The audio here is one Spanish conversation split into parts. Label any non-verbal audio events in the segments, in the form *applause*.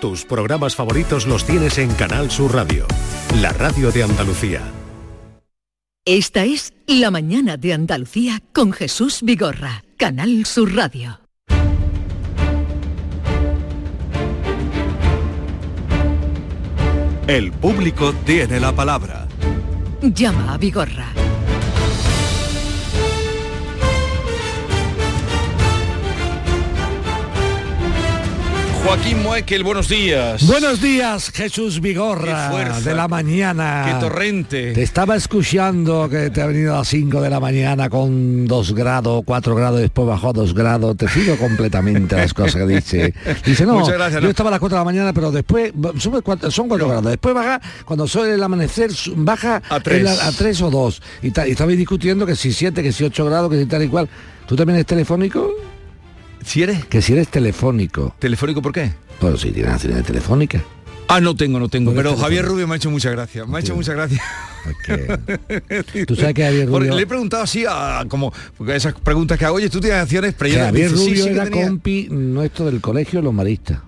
Tus programas favoritos los tienes en Canal Sur Radio, la radio de Andalucía. Esta es La mañana de Andalucía con Jesús Vigorra, Canal Sur Radio. El público tiene la palabra. Llama a Vigorra. Joaquín Moekel, buenos días. Buenos días, Jesús Vigorra, fuerza, de la mañana. Qué torrente. Te estaba escuchando que te ha venido a las 5 de la mañana con 2 grados, 4 grados, después bajó a 2 grados. Te sigo completamente las cosas que dice. Dice, no, Muchas gracias, yo no. estaba a las 4 de la mañana, pero después sube cuatro- son 4 grados. Después baja, cuando sube el amanecer, baja A tres. en la- a 3 o 2. Y, y estabais discutiendo que si 7, que si 8 grados, que si tal y cual. ¿Tú también eres telefónico? ¿Si eres? Que si eres telefónico. ¿Telefónico por qué? Pero si tienes acciones telefónicas. Ah, no tengo, no tengo. ¿Tú eres Pero Javier? Rubio me ha hecho muchas gracias. Me ha hecho muchas gracias. *laughs* Porque tú sabes que Javier Porque Rubio, le he preguntado así a como porque esas preguntas que hago, oye, tú tienes acciones, pero yo Javier sí, Rubio sí que era tenía. compi nuestro del colegio Los Maristas.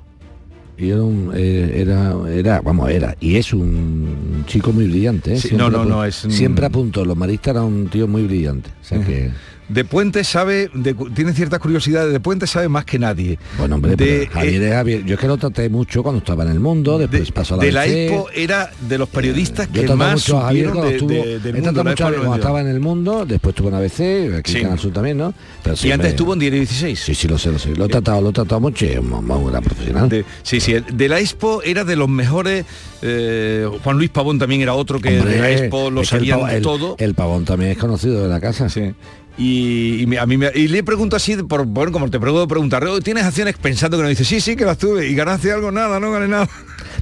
Y era, un, eh, era, era, vamos, era, y es un chico muy brillante. ¿eh? Sí, no, no, no, es un- Siempre apuntó, Los Maristas era un tío muy brillante. O sea que, De Puente sabe, de- tiene ciertas curiosidades, de Puente sabe más que nadie. bueno, hombre, de, Javier eh, es Javier. Yo es que lo traté mucho cuando estaba en el mundo, después de, pasó a la de la. Expo era de los periodistas Yo que traté más mucho a Javier cuando de, estuvo, de- del he mundo. tratado la mucho a Expo Javier cuando 92. estaba en el mundo, después estuvo en ABC, aquí Sí. en Canal Sur también, ¿no? Pero Y antes estuvo en Diario 16. Sí, sí, lo sé, lo sé. Lo he tratado, lo he tratado mucho y es un, gran profesional. De- sí, sí, de la Expo era de los mejores. eh, Juan Luis Pavón también era otro que Hombre, de la Expo lo sabían el- todo. El, pavón también es conocido de la casa. Sí. Y, y me- a mí me- y le pregunto así, por, bueno, como te puedo preguntar, "Oh, ¿tienes acciones pensando que no dice, sí, sí, que las tuve y ganaste algo? Nada, no gané nada.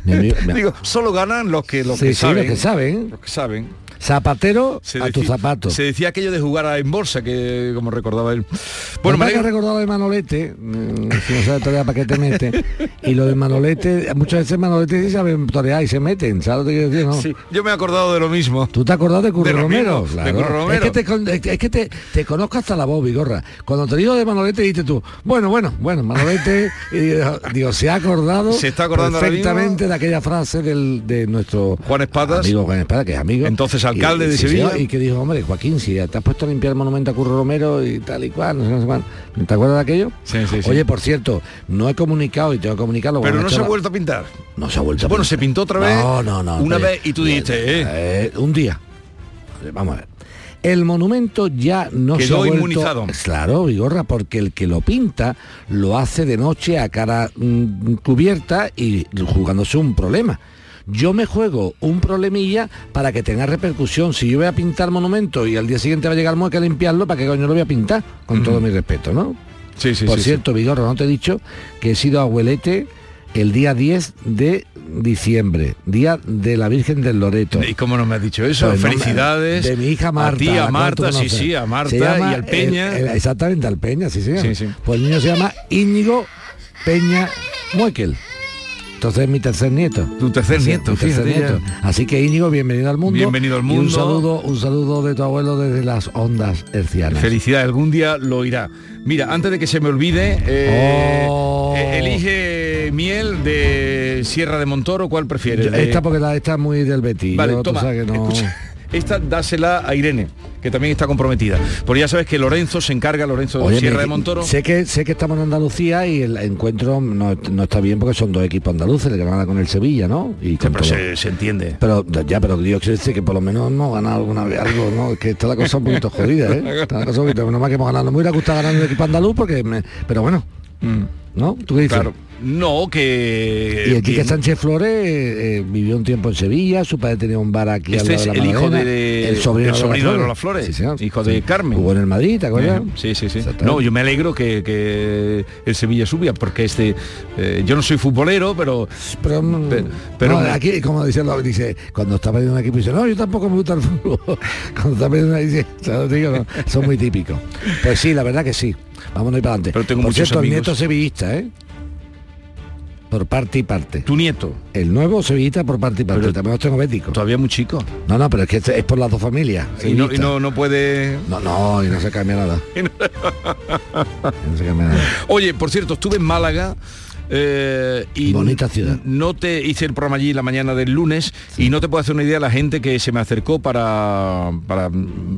Mi amigo- *laughs* mi- Digo, solo ganan los que, los Sí, que sí, saben. los que saben. Los que saben. Zapatero Se a tu decía- zapato. Se decía aquello de jugar a- en bolsa, que como recordaba él. Bueno, me que alegro- recordado de Manolete, mm, si no sabes todavía para qué te mete. Y lo de Manolete, muchas veces Manolete sí saben torear y se meten, ¿sabes lo que quiero decir? No? sí, yo me he acordado de lo mismo. ¿Tú te acordás de Curro De lo Romero? mismo, de Curro Romero. Es que, te, es que te, te conozco hasta la voz, Vigorra. Cuando te digo de Manolete, dices tú, bueno, bueno, bueno, Manolete, *laughs* y digo, se ha acordado Se está acordando perfectamente de aquella frase del, de nuestro Juan Espadas. amigo Juan Espada, que es amigo. Entonces alcalde de sí, Sevilla. y que dijo, hombre, Joaquín, si te has puesto a limpiar el monumento a Curro Romero y tal y cual, no sé, no sé cuál. ¿Te acuerdas de aquello? Sí, sí, sí. Oye, por cierto, no he comunicado y tengo que comunicarlo. Pero no se ha vuelto a pintar. no se ha vuelto a Bueno, pintar. se pintó otra vez. No, no, no. Una hombre. vez y tú dijiste, eh. Eh, un día. Vamos a ver. El monumento ya no se Quedó ha vuelto... inmunizado. Claro, Vigorra, porque el que lo pinta lo hace de noche a cara mm, cubierta y jugándose un problema. Yo me juego un problemilla para que tenga repercusión. Si yo voy a pintar monumento y al día siguiente va a llegar el que limpiarlo, ¿para qué coño lo voy a pintar? Con todo mi respeto, ¿no? Sí, sí, Por sí, sí. cierto, Vigorra, no te he dicho que he sido abuelete el día 10 de diciembre, día de la Virgen del Loreto. ¿Y cómo no me has dicho eso? Pues no, Felicidades. De mi hija Marta. A ti, Marta, sí, sí, a Marta y al Peña. el- el- exactamente, al Peña. Sí, sí. Pues el niño se llama Íñigo Peña Muekel. Entonces es mi tercer nieto. Tu tercer Sí, nieto, tercer fíjate nieto. Así que Íñigo, bienvenido al mundo. Bienvenido al Y un mundo. saludo, un saludo de tu abuelo desde las ondas hercianas. Felicidades, algún día lo irá. Mira, antes de que se me olvide, eh, Oh. eh, elige miel de Sierra de Montoro, ¿cuál prefieres? Yo- Esta porque la esta es muy del Betis. Vale, Yo, tú toma, sabes que no- escucha. Esta dásela a Irene, que también está comprometida. Porque ya sabes que Lorenzo se encarga, Lorenzo Oye, Sierra me- de Montoro. Sé que sé que estamos en Andalucía y el encuentro no, no está bien porque son dos equipos andaluces, el Granada con el Sevilla, ¿no? Y Sí, pero se, se entiende. Pero ya, pero Dios quiere decir que por lo menos hemos ganado alguna vez algo, ¿no? Es que está la cosa un poquito jodida, ¿eh? Está la cosa un poquito, no más que hemos ganado. No me hubiera gustado ganar un equipo andaluz porque me- pero bueno, Mm, ¿no? ¿Tú qué dices? claro. No, que... Y el Quique que- Sánchez Flores eh, eh, vivió un tiempo en Sevilla, su padre tenía un bar aquí Este al lado es de la el hijo de- el sobrino, de, Lola Flores, Sí, hijo de Carmen. Jugó en el Madrid, ¿te acuerdas? Eh, Sí, sí, sí. No, yo me alegro que, que el Sevilla subía, porque este, eh, yo no soy futbolero, pero Pero, mm, pero no, aquí, como dice, lo- dice, cuando está perdiendo un equipo, dice, no, yo tampoco me gusta el fútbol. *laughs* cuando está perdiendo, dice. Digo, no, son muy típicos. Pues sí, la verdad que sí. Vámonos para adelante. Pero tengo Por muchos cierto, el amigos. nieto sevillista, ¿eh? Por parte y parte. tu nieto, El nuevo sevillista por parte y parte. Pero- También los tengo béticos. todavía muy chico. No, no, pero es que es por las dos familias. Y no, y no, no puede... no, no, y no se cambia nada. *laughs* Y no se cambia nada. Oye, por cierto, estuve en Málaga eh, y Bonita ciudad. no te hice el programa allí la mañana del lunes y no te puedo hacer una idea la gente que se me acercó para, para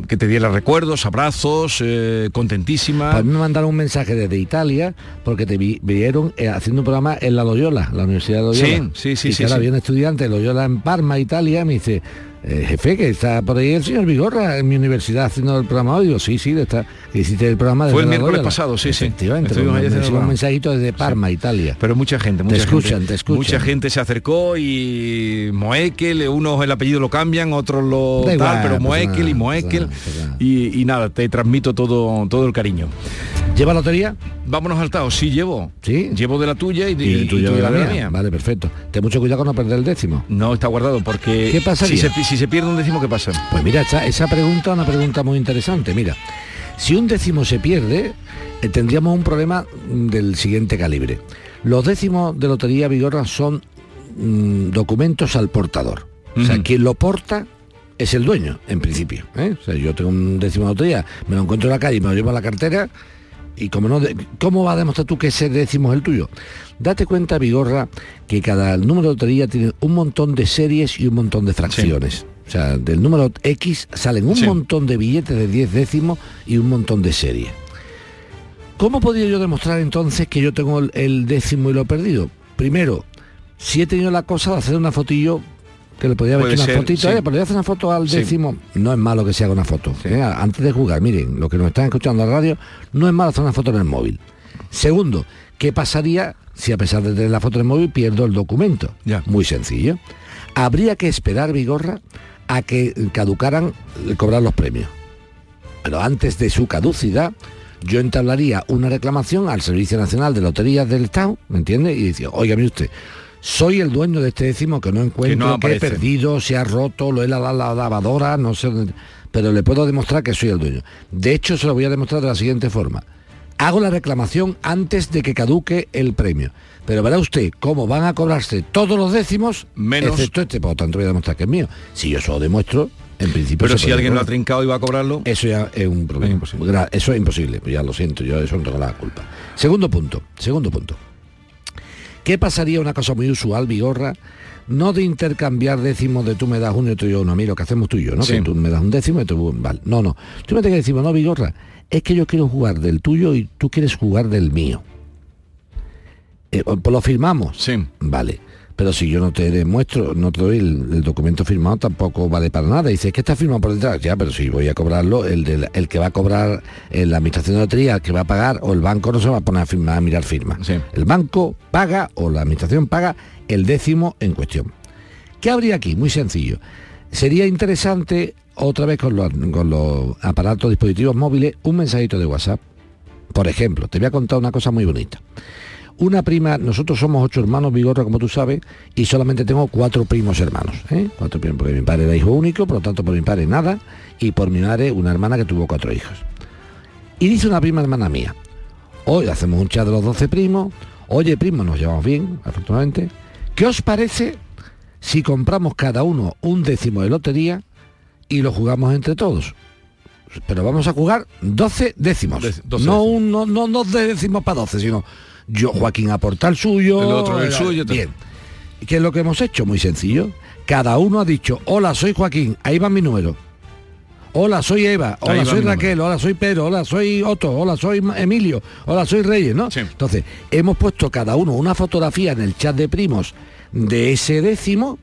que te diera recuerdos, abrazos, eh, contentísima. A mí me mandaron un mensaje desde Italia porque te vi- vieron eh, haciendo un programa en la Loyola, la Universidad de Loyola. Sí, sí, sí, Y sí, ahora sí. había un estudiante de Loyola en Parma, Italia, me dice, eh, jefe, que está por ahí el señor Vigorra en mi universidad haciendo el programa. Digo, sí, sí, está, hiciste el programa desde Fue el miércoles Loyola". pasado, sí, sí. Efectivamente, me- me un programa. mensajito desde Parma, Italia. Pero mucha gente, mucha escuchan, gente, te escuchan. Mucha gente se acercó y Moekel, unos el apellido lo cambian, otros lo Da tal, igual, pero Moekel y Moekel. Y, y nada, te transmito todo, todo el cariño. ¿Lleva lotería? Vámonos al Tao, sí llevo. Sí. Llevo de la tuya y, de, Y, y tú tú llevas de la la mía. Vale, perfecto. Ten mucho cuidado con no perder el décimo. No está guardado porque ¿Qué pasaría? si se, si se pierde un décimo, ¿qué pasa? Pues mira, esa, esa pregunta es una pregunta muy interesante. Mira, si un décimo se pierde, eh, tendríamos un problema mm, del siguiente calibre. Los décimos de lotería Vigorra son mm, documentos al portador. O sea, quien lo porta es el dueño, en principio. ¿eh? O sea, yo tengo un décimo de lotería, me lo encuentro en la calle y me lo llevo a la cartera. Y como no, ¿cómo va a demostrar tú que ese décimo es el tuyo? Date cuenta, Vigorra, que cada número de lotería tiene un montón de series y un montón de fracciones. O sea, del número X salen un Sí. montón de billetes de 10 décimos y un montón de series. ¿Cómo podría yo demostrar entonces que yo tengo el, el décimo y lo he perdido? Primero, si he tenido la cosa de hacer una fotillo, que le podría haber hecho una fotito, sí. "Oye, podría hacer una foto al Sí. décimo. No es malo que se haga una foto. Sí. ¿eh? Antes de jugar, miren, los que nos están escuchando en la radio, no es malo hacer una foto en el móvil. Segundo, ¿qué pasaría si a pesar de tener la foto en el móvil pierdo el documento? Ya. Muy sencillo. Habría que esperar, Vigorra, a que caducaran eh, cobrar los premios. Pero antes de su caducidad, yo entablaría una reclamación al Servicio Nacional de Loterías del Estado, ¿me entiende? Y decía, oiga, mire usted, soy el dueño de este décimo que no encuentro, que, he perdido, se ha roto, lo he la, la, la lavadora, no sé, dónde- pero le puedo demostrar que soy el dueño. De hecho, se lo voy a demostrar de la siguiente forma. Hago la reclamación antes de que caduque el premio. Pero verá usted cómo van a cobrarse todos los décimos, Menos- excepto este, por lo tanto voy a demostrar que es mío. Si yo eso lo demuestro, en principio... Pero se si alguien lo ha trincado y va a cobrarlo, Eso ya es un problema. Es imposible. Eso es imposible, pues ya lo siento, yo eso no tengo la culpa. Segundo punto, segundo punto. ¿Qué pasaría una cosa muy usual, Vigorra? No de intercambiar décimos de tú me das uno y tú yo uno, a mí lo que hacemos tú y yo, ¿no? Sí. Que tú me das un décimo y tú, vale. No, no. Tú me tienes que decir, no, Vigorra, es que yo quiero jugar del tuyo y tú quieres jugar del mío. Eh, pues lo firmamos. sí. Vale. Pero si yo no te demuestro, no te doy el, el documento firmado, tampoco vale para nada. Dice, es que está firmado por detrás. Ya, pero si voy a cobrarlo, el, del- el que va a cobrar en la administración de lotería, el que va a pagar, o el banco no se va a poner a, firmar, a mirar firma. Sí. El banco paga o la administración paga el décimo en cuestión. ¿Qué habría aquí? Muy sencillo. Sería interesante, otra vez con los, con los aparatos, dispositivos móviles, un mensajito de WhatsApp. Por ejemplo, te voy a contar una cosa muy bonita. Una prima, nosotros somos ocho hermanos, Vigorra, como tú sabes, y solamente tengo cuatro primos hermanos. ¿eh? Cuatro primos, porque mi padre era hijo único, por lo tanto por mi padre nada, y por mi madre una hermana que tuvo cuatro hijos. Y dice una prima hermana mía, hoy hacemos un chat de los doce primos, oye primo, nos llevamos bien, afortunadamente, ¿qué os parece si compramos cada uno un décimo de lotería y lo jugamos entre todos? Pero vamos a jugar 12 décimos. Dec- 12 no, décimos. un, no, no, décimos para 12, sino yo, Joaquín aporta el suyo. El otro el suyo. Bien. ¿Y ¿Qué es lo que hemos hecho? Muy sencillo. Cada uno ha dicho, hola, soy Joaquín, ahí va mi número. Hola, soy Eva. Hola, soy Raquel. Hola, soy Pedro. Hola, soy Otto. Hola, soy Emilio. Hola, soy Reyes, ¿no? Sí. Entonces, hemos puesto cada uno una fotografía en el chat de primos de ese décimo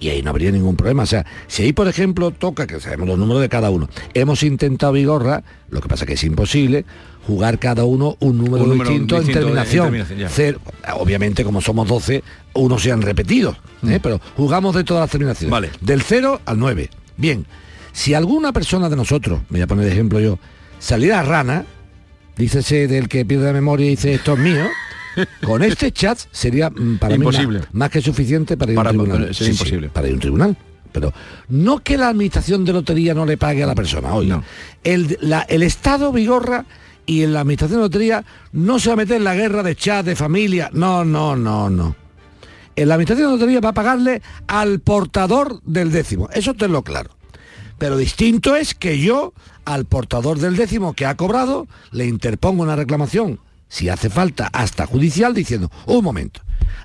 y ahí no habría ningún problema. O sea, si ahí, por ejemplo, toca, que sabemos los números de cada uno, hemos intentado, Vigorra, lo que pasa que es imposible, jugar cada uno un número, Un número distinto, distinto en de- en terminación. terminación. Cero- obviamente, como somos 12, unos se han repetido, ¿eh? pero jugamos de todas las terminaciones. Mm. Vale. Del 0 al 9. Bien, si alguna persona de nosotros, me voy a poner de ejemplo yo, saliera rana, dícese del que pierde la memoria y dice esto es mío, con este chat sería mm, para Imposible. mí más, más que suficiente para ir Para- a un tribunal. imposible. para ir a un tribunal. Pero no que la administración de lotería no le pague a la persona. No. El, la- el Estado Vigorra y en la administración de lotería no se va a meter en la guerra de chat, de familia. No, no, no, no. En la administración de lotería va a pagarle al portador del décimo. Eso tenlo claro. Pero distinto es que yo, al portador del décimo que ha cobrado, le interpongo una reclamación si hace falta, hasta judicial, diciendo, un momento,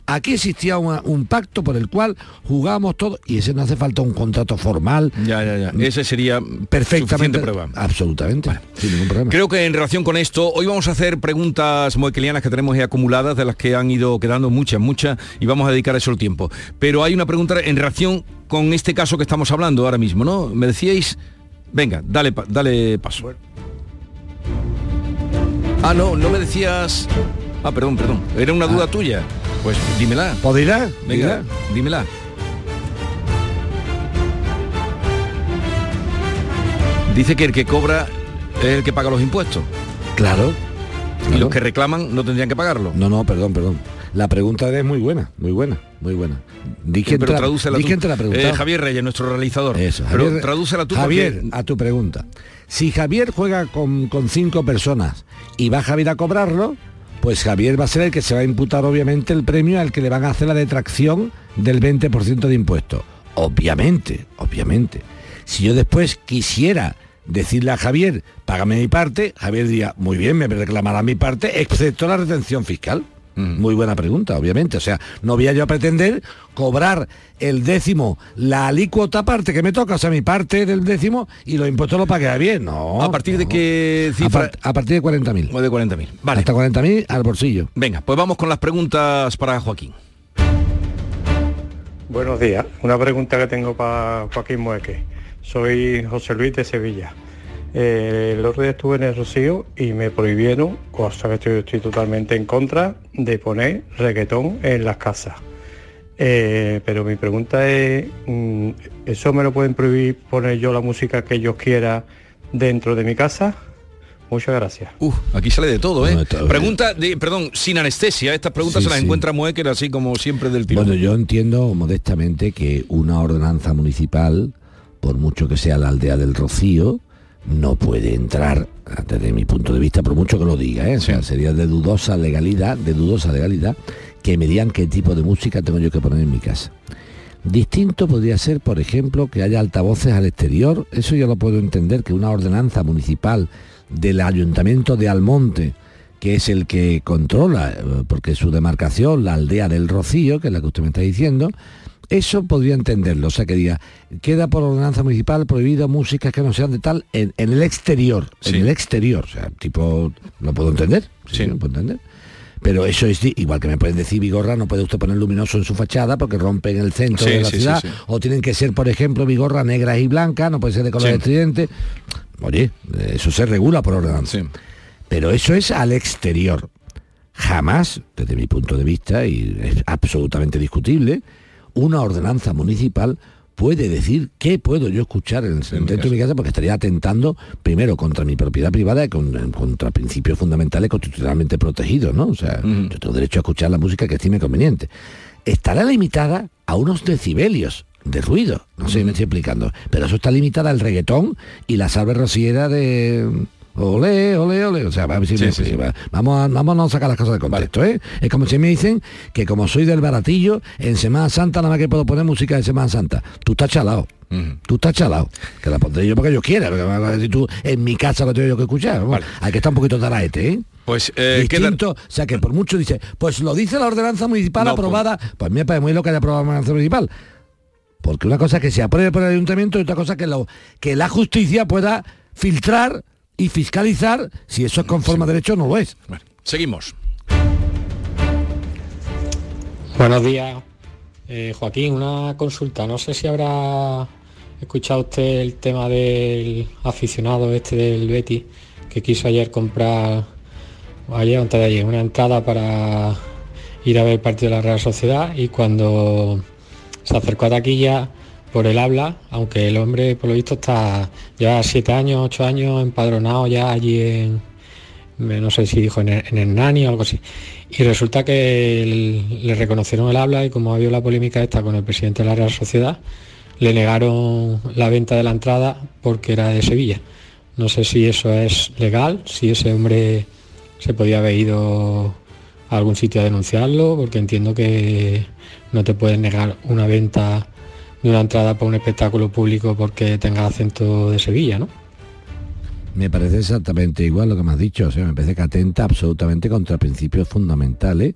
Aquí existía un pacto por el cual jugamos todo y ese no hace falta un contrato formal. Ya, ya, ya. Ese sería perfectamente prueba. Absolutamente. Sin ningún problema. Creo que en relación con esto, hoy vamos a hacer preguntas moequelianas que tenemos ahí acumuladas, de las que han ido quedando muchas, muchas, y vamos a dedicar eso el tiempo. Pero hay una pregunta en relación con este caso que estamos hablando ahora mismo, ¿no? Me decíais, venga, dale, dale paso. Ah, no, no me decías... Ah, perdón, perdón. Era una duda ah. tuya. Pues dímela. ¿Podrá? Venga, dímela. Dice que el que cobra es el que paga los impuestos. Claro. Y los que reclaman no tendrían que pagarlo. No, no, perdón, perdón. La pregunta es muy buena, muy buena, muy buena. Di quién pero traduce la, eh, Javier Reyes, nuestro realizador. Eso, Javier, pero tradúcela tú. Javier, a tu pregunta. Si Javier juega con, con cinco personas y va Javier a cobrarlo, pues Javier va a ser el que se va a imputar obviamente el premio al que le van a hacer la detracción del 20% de impuestos. Obviamente, obviamente. Si yo después quisiera decirle a Javier, págame mi parte, Javier diría, muy bien, me reclamará mi parte, excepto la retención fiscal. Muy buena pregunta, obviamente. O sea, no voy a yo a pretender cobrar el décimo, la alícuota parte que me toca, o sea, mi parte del décimo, y los impuestos los pague bien. No. ¿A partir de qué cifra? A, partir de 40.000. O de 40.000. Vale. Hasta 40.000 al bolsillo. Venga, pues vamos con las preguntas para Joaquín. Buenos días. Una pregunta que tengo para Joaquín Mueque. Soy José Luis de Sevilla. Eh, el otro día estuve en el Rocío y me prohibieron, cosa que estoy, totalmente en contra, de poner reggaetón en las casas. Eh, pero mi pregunta es, mm, ¿eso me lo pueden prohibir poner yo la música que yo quiera dentro de mi casa? Muchas gracias. aquí sale de todo, ¿eh? Pregunta, de, perdón, sin anestesia. Estas preguntas se las encuentra Muecker así como siempre del tipo. Bueno, yo entiendo modestamente que una ordenanza municipal, por mucho que sea la aldea del Rocío, no puede entrar, desde mi punto de vista, por mucho que lo diga, ¿eh? sería de dudosa legalidad, de dudosa legalidad, que me digan qué tipo de música tengo yo que poner en mi casa. Distinto podría ser, por ejemplo, que haya altavoces al exterior, eso yo lo puedo entender, que una ordenanza municipal del ayuntamiento de Almonte, que es el que controla, eh, porque su demarcación, la aldea del Rocío, que es la que usted me está diciendo, eso podría entenderlo, o sea que diga, queda por ordenanza municipal prohibido músicas que no sean de tal en, el exterior, en el exterior, o sea, tipo, ¿lo puedo entender? Sí, ¿lo puedo entender? Pero eso es igual que me pueden decir Vigorra, no puede usted poner luminoso en su fachada porque rompe en el centro de la ciudad. o tienen que ser, por ejemplo, Vigorra negras y blancas, no puede ser de color estridente. Oye, eso se regula por ordenanza. Pero eso es al exterior. Jamás, desde mi punto de vista, y es absolutamente discutible, una ordenanza municipal puede decir qué puedo yo escuchar en el dentro de mi casa porque estaría atentando primero contra mi propiedad privada y contra principios fundamentales constitucionalmente protegidos, ¿no? O sea, yo tengo derecho a escuchar la música que estime conveniente. Estará limitada a unos decibelios de ruido, no sé si me estoy explicando, pero eso está limitada al reggaetón y la salve rociera de Ole, ole, ole. O sea, vamos, a, vamos a sacar las cosas de contexto, ¿eh? Es como si me dicen que como soy del baratillo, en Semana Santa nada más que puedo poner música de Semana Santa. Tú estás chalado. Tú estás chalado. Que la pondré yo porque yo quiera. Porque tú en mi casa lo tengo yo que escuchar. Hay que estar un poquito taraete, ¿eh? Pues eh, Distinto, o sea que por mucho dice, pues lo dice la ordenanza municipal aprobada, pues, pues me parece muy lo que haya aprobado la ordenanza municipal. Porque una cosa es que se apruebe por el ayuntamiento y otra cosa que lo que la justicia pueda filtrar y fiscalizar si eso es conforme a derecho no lo es. seguimos. Buenos días. Eh, Joaquín, una consulta. No sé si habrá escuchado usted el tema del aficionado este del Betty que quiso ayer comprar, ayer antes de ayer, una entrada para ir a ver el partido de la Real Sociedad y cuando se acercó a taquilla por el habla, aunque el hombre por lo visto está ya siete años, ocho años empadronado ya allí en, no sé si dijo en el, Nani o algo así. Y resulta que le reconocieron el habla y como ha habido la polémica esta con el presidente de la Real Sociedad, le negaron la venta de la entrada porque era de Sevilla. No sé si eso es legal, si ese hombre se podía haber ido a algún sitio a denunciarlo, porque entiendo que no te pueden negar una venta de una entrada para un espectáculo público porque tenga acento de Sevilla, ¿no? Me parece exactamente igual lo que me has dicho, o sea, me parece que atenta absolutamente contra principios fundamentales,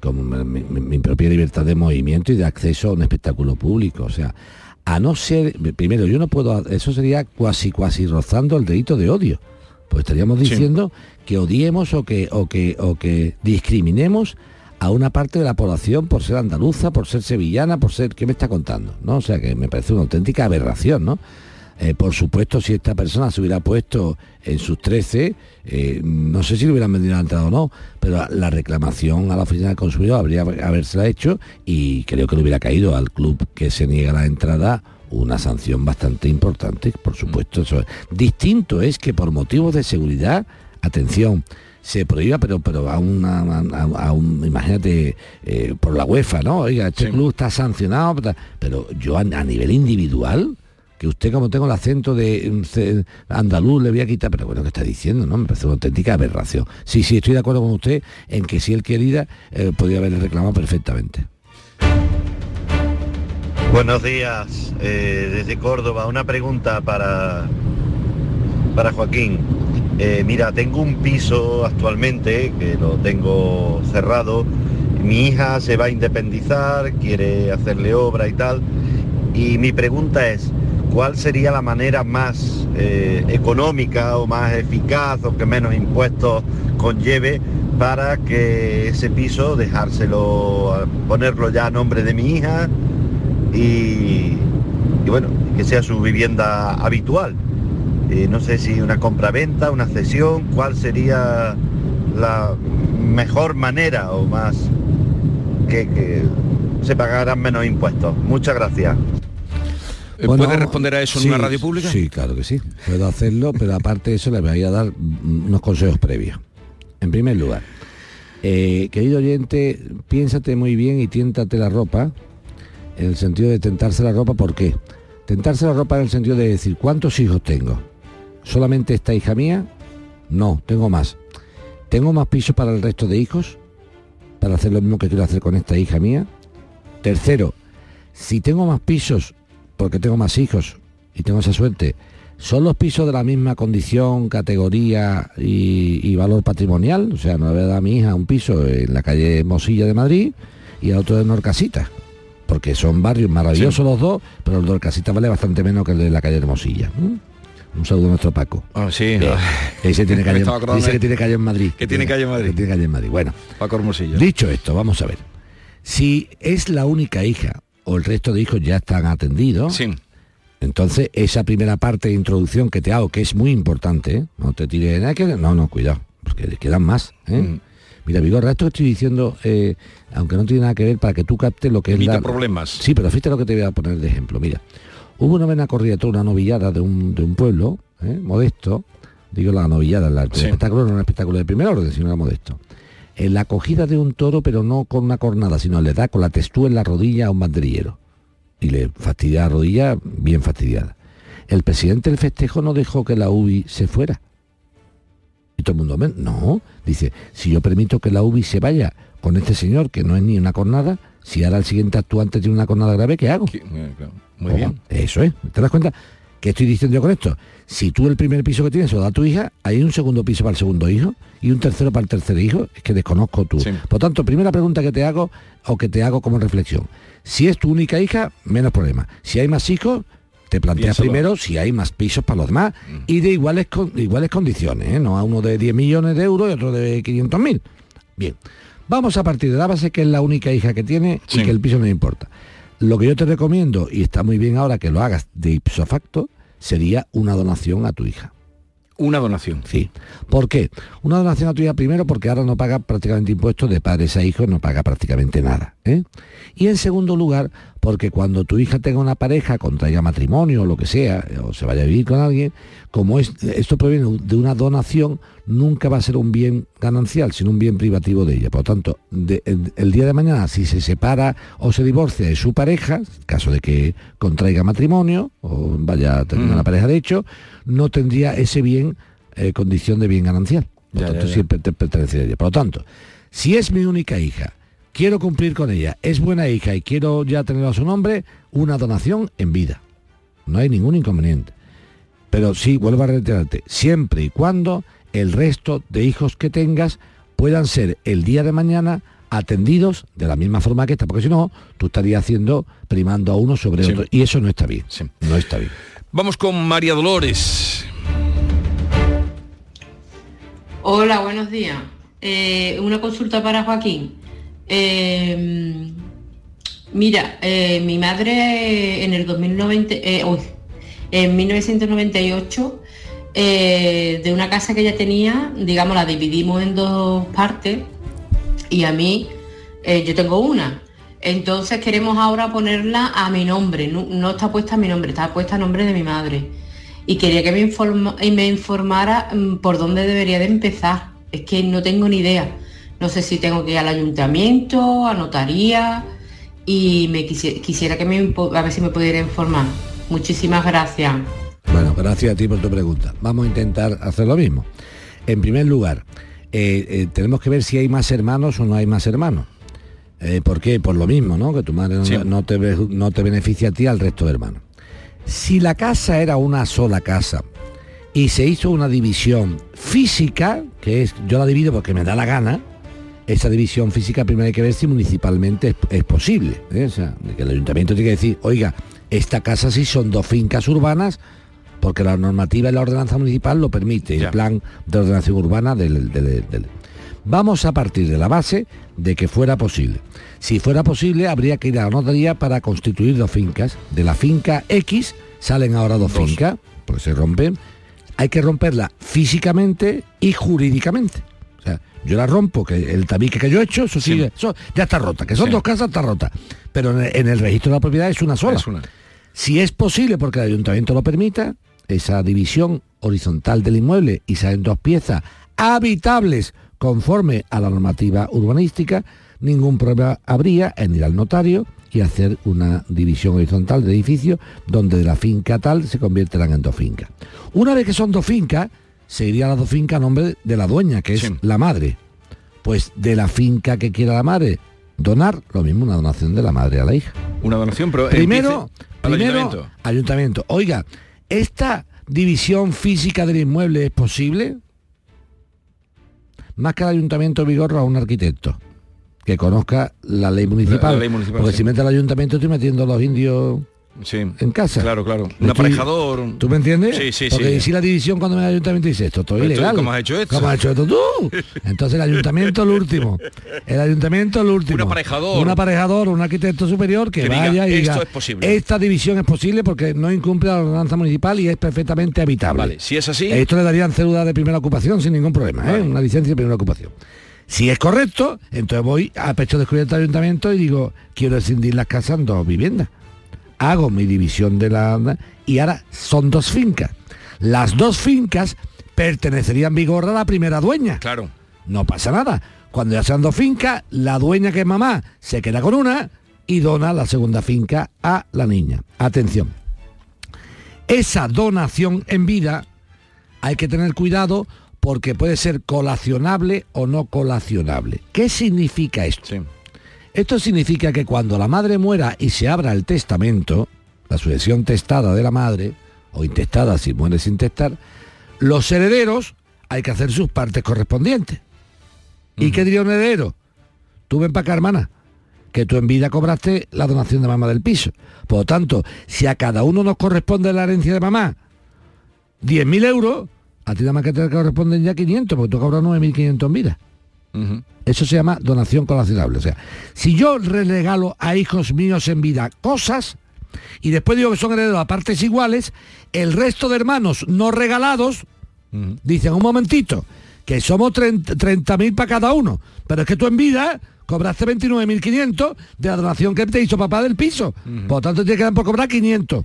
como mi, mi propia libertad de movimiento y de acceso a un espectáculo público, o sea, a no ser, primero, yo no puedo, eso sería cuasi, cuasi rozando el delito de odio, pues estaríamos diciendo que odiemos o que, o que, o que discriminemos a una parte de la población por ser andaluza, por ser sevillana, por ser, ¿qué me está contando? ¿No? O sea, que me parece una auténtica aberración, ¿no? Eh, por supuesto, si esta persona se hubiera puesto en sus 13, eh, no sé si le hubieran vendido la entrada o no, pero la reclamación a la oficina del consumidor habría habérsela hecho y creo que le hubiera caído al club que se niega la entrada una sanción bastante importante, por supuesto. Eso Distinto es que por motivos de seguridad, atención, se prohíba, pero pero a una, a, un, imagínate, eh, por la UEFA, ¿no? Oiga, este club está sancionado, pero yo a nivel individual, que usted como tengo el acento de andaluz le voy a quitar, pero bueno, ¿qué está diciendo? no Me parece una auténtica aberración. Sí, sí, estoy de acuerdo con usted en que si él quería, eh, podría haberle reclamado perfectamente. Buenos días, eh, desde Córdoba. Una pregunta para, para Joaquín. Eh, mira, tengo un piso actualmente que lo tengo cerrado. Mi hija se va a independizar, quiere hacerle obra y tal. Y mi pregunta es, cuál sería la manera más eh, económica o más eficaz o que menos impuestos conlleve para que ese piso dejárselo, ponerlo ya a nombre de mi hija y, bueno, que sea su vivienda habitual. Eh, no sé si una compra-venta, una cesión, cuál sería la mejor manera o más que, que se pagaran menos impuestos. Muchas gracias. Eh, ¿Puede responder a eso en una radio pública? Sí, claro que sí. Puedo hacerlo, pero aparte de eso le voy a dar unos consejos previos. En primer lugar, eh, querido oyente, piénsate muy bien y tiéntate la ropa, en el sentido de tentarse la ropa, ¿por qué? Tentarse la ropa en el sentido de decir, ¿cuántos hijos tengo? ¿Solamente esta hija mía? No, tengo más. ¿Tengo más pisos para el resto de hijos? Para hacer lo mismo que quiero hacer con esta hija mía. Tercero, si tengo más pisos, porque tengo más hijos y tengo esa suerte, ¿son los pisos de la misma condición, categoría y, valor patrimonial? O sea, no le voy a dar a mi hija un piso en la calle Mosilla de Madrid y a otro de Norcasita, porque son barrios maravillosos los dos, pero el de Norcasita vale bastante menos que el de la calle de Mosilla. Un saludo a nuestro Paco. Ah, sí. ese tiene calle, dice que tiene *laughs* calle en Madrid. Que tiene calle en Madrid. tiene calle en Madrid. Bueno. Paco Hermosillo. Dicho esto, vamos a ver. Si es la única hija o el resto de hijos ya están atendidos. Sí. Entonces, esa primera parte de introducción que te hago, que es muy importante, ¿eh? no te tires nada que... No, no, cuidado, porque quedan más. ¿eh? Mm. Mira, Vigorra, esto que estoy diciendo, eh, aunque no tiene nada que ver, para que tú captes lo que es la... problemas. Sí, pero fíjate lo que te voy a poner de ejemplo. Mira, hubo una vena corrida, una novillada de un, de un pueblo, modesto, digo la novillada, el espectáculo no era un espectáculo de primer orden, sino era modesto en la acogida de un toro, pero no con una cornada, sino le da con la textura en la rodilla a un banderillero. Y le fastidia la rodilla bien fastidiada. El presidente del festejo no dejó que la UBI se fuera. Y todo el mundo, no, dice, si yo permito que la UBI se vaya con este señor, que no es ni una cornada, si ahora el siguiente actuante tiene una cornada grave, ¿qué hago? Eh, muy bien. Eso es, ¿te das cuenta? ¿Qué estoy diciendo yo con esto? Si tú el primer piso que tienes lo da a tu hija, hay un segundo piso para el segundo hijo y un tercero para el tercer hijo, es que desconozco tú. Por tanto, primera pregunta que te hago o que te hago como reflexión. Si es tu única hija, menos problema. Si hay más hijos, te planteas primero si hay más pisos para los demás mm. y de iguales, iguales condiciones, ¿eh? no a uno de 10 millones de euros y otro de 500 mil. Bien, vamos a partir de la base que es la única hija que tiene y que el piso no importa. Lo que yo te recomiendo, y está muy bien ahora que lo hagas de ipso facto, sería una donación a tu hija. Una donación. Sí. ¿Por qué? Una donación a tu hija primero porque ahora no paga prácticamente impuestos de padres a hijos, no paga prácticamente nada. ¿eh? Y en segundo lugar, porque cuando tu hija tenga una pareja, contraiga matrimonio o lo que sea, o se vaya a vivir con alguien, como esto proviene de una donación, nunca va a ser un bien ganancial, sino un bien privativo de ella. Por lo tanto, el, día de mañana, si se separa o se divorcia de su pareja, caso de que contraiga matrimonio o vaya a tener una mm. pareja de hecho, no tendría ese bien eh, condición de bien ganancial. Por lo tanto, siempre te pertenece a ella. Por lo tanto, si es mi única hija, quiero cumplir con ella, es buena hija y quiero ya tener a su nombre, una donación en vida. No hay ningún inconveniente. Pero sí, vuelvo a reiterarte, siempre y cuando el resto de hijos que tengas puedan ser el día de mañana atendidos de la misma forma que esta, porque si no, tú estarías haciendo, primando a uno sobre Sí. otro. Y eso no está bien. Sí. No está bien. Vamos con María Dolores. Hola, buenos días. Eh, una consulta para Joaquín. Eh, mira, eh, mi madre en el 2090, eh, en 1998, eh, de una casa que ella tenía, digamos, la dividimos en dos partes y a mí, yo tengo una. Entonces queremos ahora ponerla a mi nombre, no, está puesta a mi nombre, está puesta a nombre de mi madre. Y quería que me, informa- me informara mm, por dónde debería de empezar. Es que no tengo ni idea. No sé si tengo que ir al ayuntamiento, a notaría y me quisi- quisiera que me a ver si me pudiera informar. Muchísimas gracias. Bueno, gracias a ti por tu pregunta. Vamos a intentar hacer lo mismo. En primer lugar, eh, eh, tenemos que ver si hay más hermanos o no hay más hermanos. Eh, ¿Por qué? Por lo mismo, ¿no? Que tu madre no, Sí. no te, no te beneficia a ti al resto de hermanos. Si la casa era una sola casa y se hizo una división física, que es, yo la divido porque me da la gana, esa división física primero hay que ver si municipalmente es, es posible. ¿eh? O sea, que el ayuntamiento tiene que decir, oiga, esta casa sí son dos fincas urbanas, porque la normativa y la ordenanza municipal lo permite, Ya. el plan de ordenación urbana del, del- del- Vamos a partir de la base de que fuera posible. Si fuera posible, habría que ir a la notaría para constituir dos fincas. De la finca X salen ahora dos, Dos. fincas, porque se rompen. Hay que romperla físicamente y jurídicamente. O sea, yo la rompo, que el tabique que yo he hecho, eso sí, eso ya está rota, que son Sí. dos casas, está rota. Pero en el, en el registro de la propiedad es una sola. Es una. Si es posible, porque el ayuntamiento lo permita, esa división horizontal del inmueble y salen dos piezas habitables conforme a la normativa urbanística, ningún problema habría en ir al notario y hacer una división horizontal de edificio donde de la finca tal se conviertan en dos fincas. Una vez que son dos fincas, se iría a las dos fincas a nombre de la dueña, que es Sí. la madre. Pues de la finca que quiera la madre donar, lo mismo una donación de la madre a la hija. Una donación, pero Primero, empiece al primero ayuntamiento. ayuntamiento. Oiga, ¿esta división física del inmueble es posible? Más que el ayuntamiento Vigorra a un arquitecto que conozca la ley municipal. La ley municipal, Porque sí. si mete al ayuntamiento estoy metiendo a los indios Sí. en casa. Claro, claro. Un Estoy- aparejador. ¿Tú me entiendes? Sí, sí, Porque sí. si la división cuando me da el ayuntamiento dice esto, esto tú, ilegal. ¿cómo has hecho esto? ¿Cómo has hecho esto tú? *laughs* Entonces el ayuntamiento el último. El ayuntamiento el último. Un aparejador. Un aparejador, un arquitecto superior que, Que diga, vaya y "Esto diga, es posible". Esta división es posible porque no incumple la ordenanza municipal y es perfectamente habitable. Vale, si es así, Esto le darían cédula de primera ocupación sin ningún problema, ¿eh? Una licencia de primera ocupación. Si es correcto, entonces voy a pecho descubierto al ayuntamiento y digo, quiero escindir las casas en dos viviendas. Hago mi división de la... y ahora son dos fincas. Las dos fincas pertenecerían vigor a la primera dueña. claro. No pasa nada. Cuando ya sean dos fincas, la dueña que es mamá se queda con una y dona la segunda finca a la niña. Atención. Esa donación en vida hay que tener cuidado porque puede ser colacionable o no colacionable. ¿Qué significa esto? Sí. Esto significa que cuando la madre muera y se abra el testamento, la sucesión testada de la madre, o intestada si muere sin testar, los herederos hay que hacer sus partes correspondientes. ¿Y qué diría un heredero? Tú ven para acá, hermana, que tú en vida cobraste la donación de mamá del piso. Por lo tanto, si a cada uno nos corresponde la herencia de mamá 10.000 euros, a ti nada más que te corresponden ya 500, porque tú cobras 9.500 en vida. Eso se llama donación colacionable. O sea, si yo regalo a hijos míos en vida cosas y después digo que son herederos a partes iguales, el resto de hermanos no regalados dicen un momentito que somos 30.000 para cada uno, pero es que tú en vida cobraste 29.500 de la donación que te hizo papá del piso. Por lo tanto, te quedan por cobrar 500.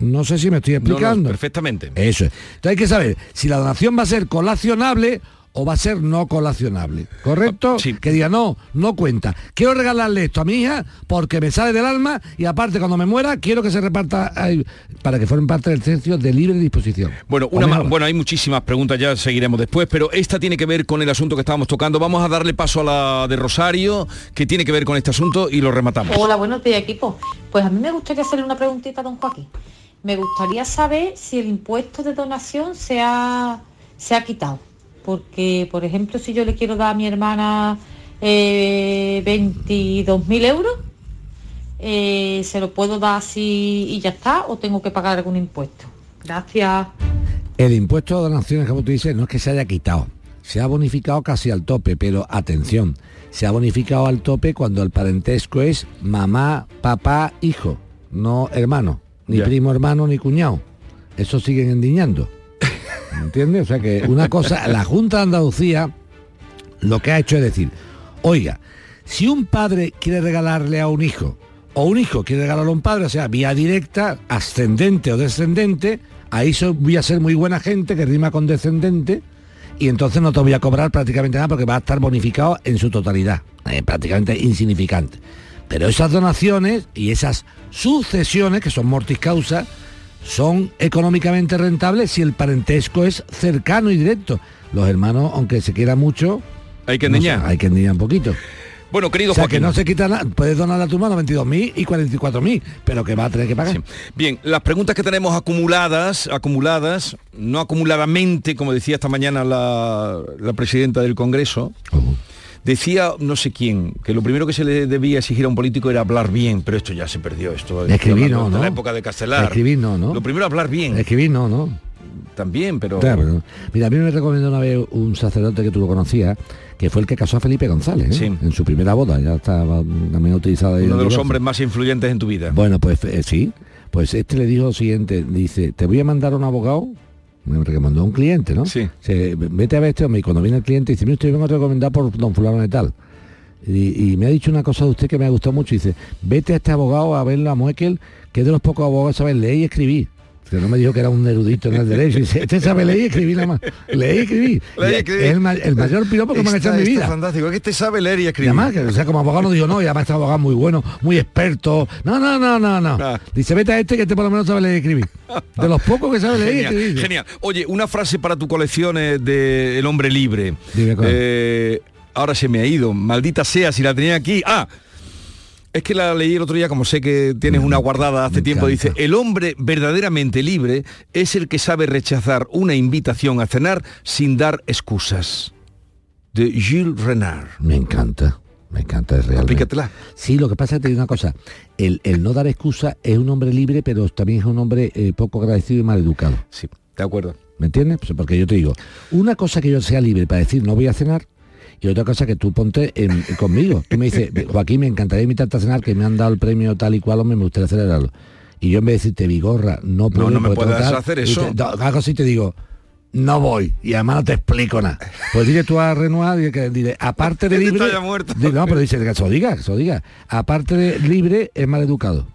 No sé si me estoy No, no, explicando. perfectamente. Eso es. Entonces hay que saber si la donación va a ser colacionable o va a ser no colacionable. ¿Correcto? Sí. Que diga, no, no cuenta. Quiero regalarle esto a mi hija porque me sale del alma y aparte cuando me muera quiero que se reparta ay, para que formen parte del tercio de libre disposición. Bueno, una más, bueno, hay muchísimas preguntas, ya seguiremos después, pero esta tiene que ver con el asunto que estábamos tocando. Vamos a darle paso a la de Rosario, que tiene que ver con este asunto y lo rematamos. Hola, buenos días, equipo. Pues a mí me gustaría hacerle una preguntita a don Joaquín. me gustaría saber si el impuesto de donación se ha, se ha quitado. Porque, por ejemplo, si yo le quiero dar a mi hermana eh, 22.000 euros, eh, ¿se lo puedo dar así y ya está? ¿O tengo que pagar algún impuesto? Gracias. El impuesto de donaciones, como tú dices, no es que se haya quitado. Se ha bonificado casi al tope, pero atención, se ha bonificado al tope cuando el parentesco es mamá, papá, hijo, no hermano, ni primo hermano, ni cuñado. Eso siguen endiñando. ¿Entiendes? O sea que una cosa, la Junta de Andalucía lo que ha hecho es decir, oiga, si un padre quiere regalarle a un hijo, o un hijo quiere regalarle a un padre, o sea, vía directa, ascendente o descendente, ahí voy a ser muy buena gente que rima con descendente, y entonces no te voy a cobrar prácticamente nada porque va a estar bonificado en su totalidad, eh, prácticamente insignificante. Pero esas donaciones y esas sucesiones, que son mortis causa, son económicamente rentables si el parentesco es cercano y directo. Los hermanos, aunque se quieran mucho, Hay que no endiñar. sé, hay que endiñar un poquito. Bueno, querido O sea, Joaquín. que no se quita nada. Puedes donar a tu hermano 22.000 y 44.000, pero que va a tener que pagar. Sí. Bien, las preguntas que tenemos acumuladas, acumuladas, no acumuladamente, como decía esta mañana la, la presidenta del Congreso, decía no sé quién, que lo primero que se le debía exigir a un político era hablar bien, pero esto ya se perdió, esto Escribir estoy hablando no, de la ¿no? época de Castelar. Escribir no, ¿no? Lo primero hablar bien, Escribir no, ¿no? también, pero... Claro, Mira, a mí me recomendó una vez un sacerdote que tú lo conocías, que fue el que casó a Felipe González, ¿eh? Sí. en su primera boda, ya estaba también utilizada. uno de los divorcio. hombres más influyentes en tu vida. Bueno, pues eh, sí. Pues este le dijo lo siguiente, dice, te voy a mandar a un abogado, me recomendó a un cliente, ¿no? Sí. Se- vete a ver este hombre y cuando viene el cliente dice, mira, usted vengo a recomendar por don fulano de tal. Y, y me ha dicho una cosa de usted que me ha gustado mucho. Dice, vete a este abogado a verlo a Muekel, que es de los pocos abogados que saben leer y escribir. Que no me dijo que era un erudito en el derecho. Dice, este sabe leer y escribir nada más. Leer y escribir. Leer y escribir. Es el, ma- el mayor piropo que me han hecho en mi vida. fantástico, es que este sabe leer y Y escribir. además, que, o sea, como abogado no digo, no, y además este abogado muy bueno, muy experto. No, no, no, no, no. Ah. Dice, vete a este que este por lo menos sabe leer y escribir. De los pocos que sabe leer y Genial, escribir. genial. Oye, una frase para tu colección eh, de El hombre libre. Dime. Eh, ahora se me ha ido. Maldita sea si la tenía aquí. Ah, es que la leí el otro día, como sé que tienes una guardada hace tiempo, dice, el hombre verdaderamente libre es el que sabe rechazar una invitación a cenar sin dar excusas. De Jules Renard. Me encanta. Me encanta, es real. Aplícatela. Sí, lo que pasa es que te digo una cosa. El, el no dar excusa es un hombre libre, pero también es un hombre eh, poco agradecido y mal educado. Sí, de acuerdo. ¿Me entiendes? Pues porque yo te digo, una cosa que yo sea libre para decir no voy a cenar y otra cosa que tú ponte en- conmigo. Tú me dices, *laughs* Joaquín, me encantaría invitarte a cenar, que me han dado el premio tal y cual, hombre, me gustaría celebrarlo. Y yo en vez de decirte, Vigorra, no puedo. no me porque tengo puedes tal", hacer eso. te- no, hago así y te digo, no voy. Y además no te explico nada. Pues dile tú a Renoir, dile que dile, aparte de *laughs* libre... no, pero dice que se lo diga, lo diga. Aparte de libre, es mal educado.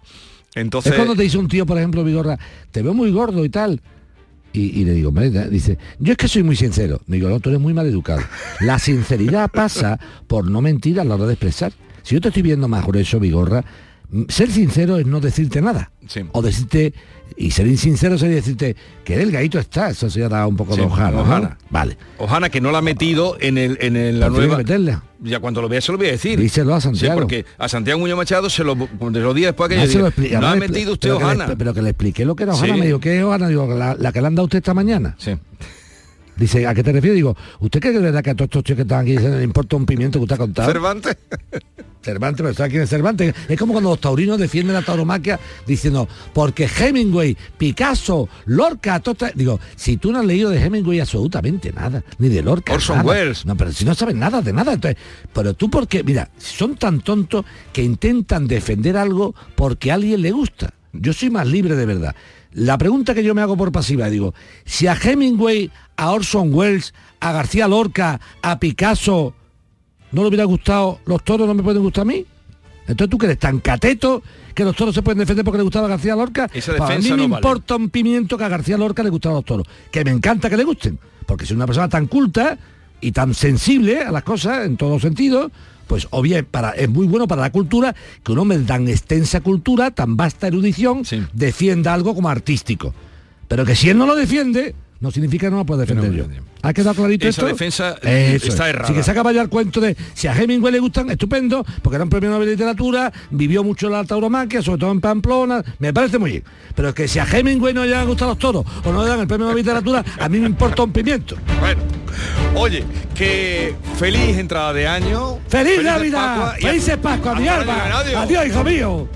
Entonces, Es cuando te dice un tío, por ejemplo, Vigorra, te veo muy gordo y tal. Y, le digo, dice, yo es que soy muy sincero. Digo, no, tú eres muy mal educado. La sinceridad pasa por no mentir a la hora de expresar. Si yo te estoy viendo más grueso, Vigorra, mm, ser sincero es no decirte nada. Sí. O decirte, y ser insincero sería decirte, que delgadito está. Eso se da un poco Sí, de hojana. ¿no? hojana. Vale. Ojana, que no la ha metido en, el, en el- la Pues nueva... meterla. Ya cuando lo vea se lo voy a decir. Díselo a Sí, Santiago. porque a Santiago Muñoz Machado se lo, se lo di después que Ah, yo diga, explica, no ha metido usted pero que le Ojana. pero que le expliqué lo que era Ojana. Sí. Me dijo, ¿qué es Ojana? Digo, la, la que le han dado usted esta mañana. Sí. Dice, ¿a qué te refieres? Digo, ¿usted cree que de verdad que a todos estos chicos que están aquí se les importa un pimiento que usted ha contado? Cervantes. *laughs* Cervantes, pero ¿sabe quién es Cervantes? Es como cuando los taurinos defienden la tauromaquia diciendo, porque Hemingway, Picasso, Lorca, todo esta-". Digo, si tú no has leído de Hemingway absolutamente nada, ni de Lorca. Orson nada. Welles. No, pero si no sabes nada de nada, entonces, pero tú porque, mira, son tan tontos que intentan defender algo porque a alguien le gusta. Yo soy más libre de verdad. La pregunta que yo me hago por pasiva, digo, si a Hemingway, a Orson Welles, a García Lorca, a Picasso, no le hubiera gustado, los toros no me pueden gustar a mí. Entonces tú que eres tan cateto que los toros se pueden defender porque le gustaba a García Lorca. Esa Para mí defensa me no vale. importa un pimiento que a García Lorca le gustaban los toros. Que me encanta que le gusten. Porque si una persona tan culta y tan sensible a las cosas en todos los sentidos, pues o bien para, es muy bueno para la cultura que un hombre de tan extensa cultura, tan vasta erudición, Sí. defienda algo como artístico. Pero que si él no lo defiende, no significa que no la pueda defender yo. ¿Ha quedado clarito Esa esto? defensa Eso está es. errada. Si que se acaba ya el cuento de si a Hemingway le gustan, estupendo, porque era un premio Nobel de Literatura, vivió mucho la tauromaquia, sobre todo en Pamplona, me parece muy bien. Pero que si a Hemingway no le han gustado los toros o no le dan el premio Nobel de Literatura, a mí me importa un pimiento. Bueno, oye, que feliz entrada de año. ¡Feliz Navidad! Pascua y ¡Felices Pascua, mi alma! ¡Adiós, hijo mío!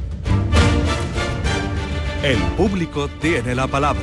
El público tiene la palabra.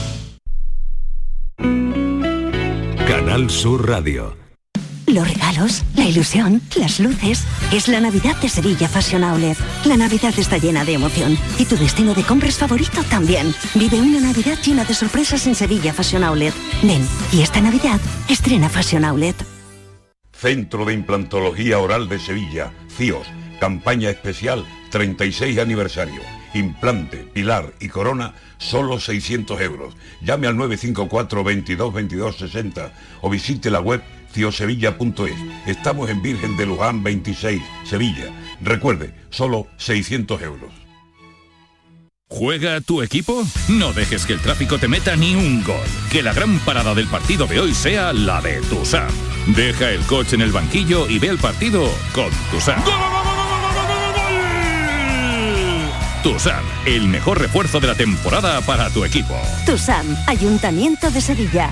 Canal Sur Radio. Los regalos, la ilusión, las luces. Es la Navidad de Sevilla Fashion Outlet. La Navidad está llena de emoción. Y tu destino de compras favorito también. Vive una Navidad llena de sorpresas en Sevilla Fashion Outlet. Ven, y esta Navidad estrena Fashion Outlet. Centro de Implantología Oral de Sevilla, CIOS, campaña especial 36 aniversario. Implante, pilar y corona, solo 600 euros. Llame al 954 22 22 60 o visite la web ciosevilla.es. Estamos en Virgen de Luján 26, Sevilla. Recuerde, solo 600 euros. ¿Juega tu equipo? No dejes que el tráfico te meta ni un gol. Que la gran parada del partido de hoy sea la de Tusam. Deja el coche en el banquillo y ve el partido con Tusam. Tusam, el mejor refuerzo de la temporada para tu equipo. TUSAM, Ayuntamiento de Sevilla.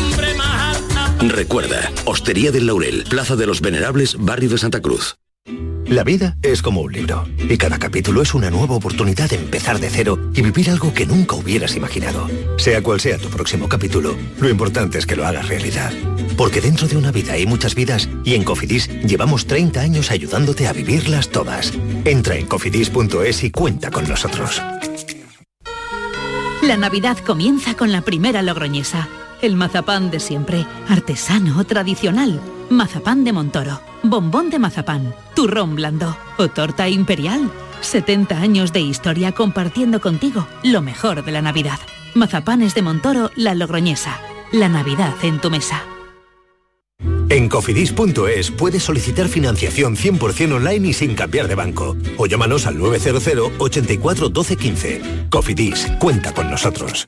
Recuerda, Hostería del Laurel, Plaza de los Venerables, Barrio de Santa Cruz. La vida es como un libro y cada capítulo es una nueva oportunidad de empezar de cero y vivir algo que nunca hubieras imaginado. Sea cual sea tu próximo capítulo, lo importante es que lo hagas realidad. Porque dentro de una vida hay muchas vidas y en Cofidis llevamos 30 años ayudándote a vivirlas todas. Entra en cofidis.es y cuenta con nosotros. La Navidad comienza con la primera logroñesa. El mazapán de siempre, artesano, tradicional. Mazapán de Montoro, bombón de mazapán, turrón blando o torta imperial. 70 años de historia compartiendo contigo lo mejor de la Navidad. Mazapanes de Montoro, la logroñesa. La Navidad en tu mesa. En cofidis.es puedes solicitar financiación 100% online y sin cambiar de banco. O llámanos al 900 84 12 15. Cofidis, cuenta con nosotros.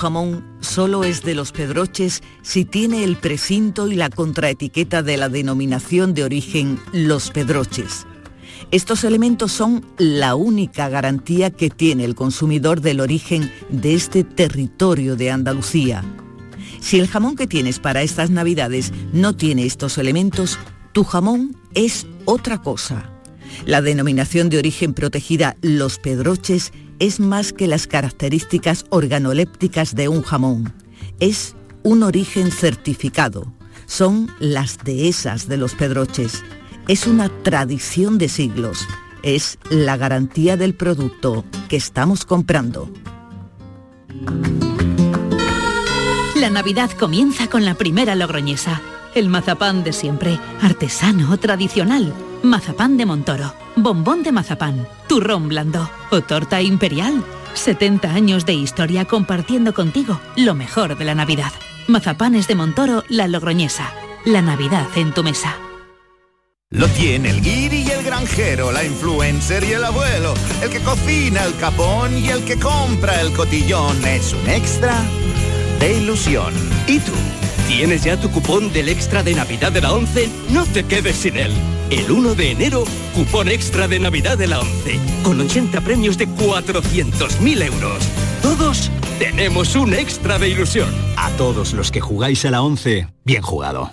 Jamón solo es de los pedroches si tiene el precinto y la contraetiqueta de la denominación de origen Los Pedroches. Estos elementos son la única garantía que tiene el consumidor del origen de este territorio de Andalucía. Si el jamón que tienes para estas navidades no tiene estos elementos, tu jamón es otra cosa. La denominación de origen protegida Los Pedroches es más que las características organolépticas de un jamón. Es un origen certificado. Son las dehesas de los pedroches. Es una tradición de siglos. Es la garantía del producto que estamos comprando. La Navidad comienza con la primera logroñesa. El mazapán de siempre, artesano, tradicional. Mazapán de Montoro, bombón de mazapán, turrón blando o torta imperial. 70 años de historia compartiendo contigo lo mejor de la Navidad. Mazapanes de Montoro, la logroñesa. La Navidad en tu mesa. Lo tiene el guiri y el granjero, la influencer y el abuelo, el que cocina el capón y el que compra el cotillón. Es un extra de ilusión. ¿Y tú? ¿Tienes ya tu cupón del extra de Navidad de la 11? No te quedes sin él. El 1 de enero, cupón extra de Navidad de la 11, con 80 premios de 400.000 euros. Todos tenemos un extra de ilusión. A todos los que jugáis a la 11, bien jugado.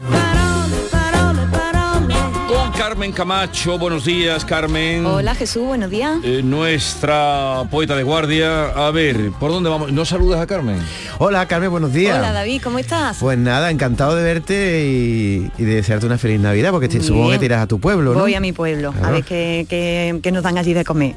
Con Carmen Camacho, buenos días Carmen. Hola Jesús, buenos días. Eh, nuestra poeta de guardia. A ver, ¿por dónde vamos? ¿No saludas a Carmen? Hola Carmen, buenos días. Hola David, ¿cómo estás? Pues nada, encantado de verte y, y de desearte una feliz Navidad, porque te, supongo que te irás a tu pueblo, ¿no? Voy a mi pueblo, a ver qué, qué- qué nos dan allí de comer.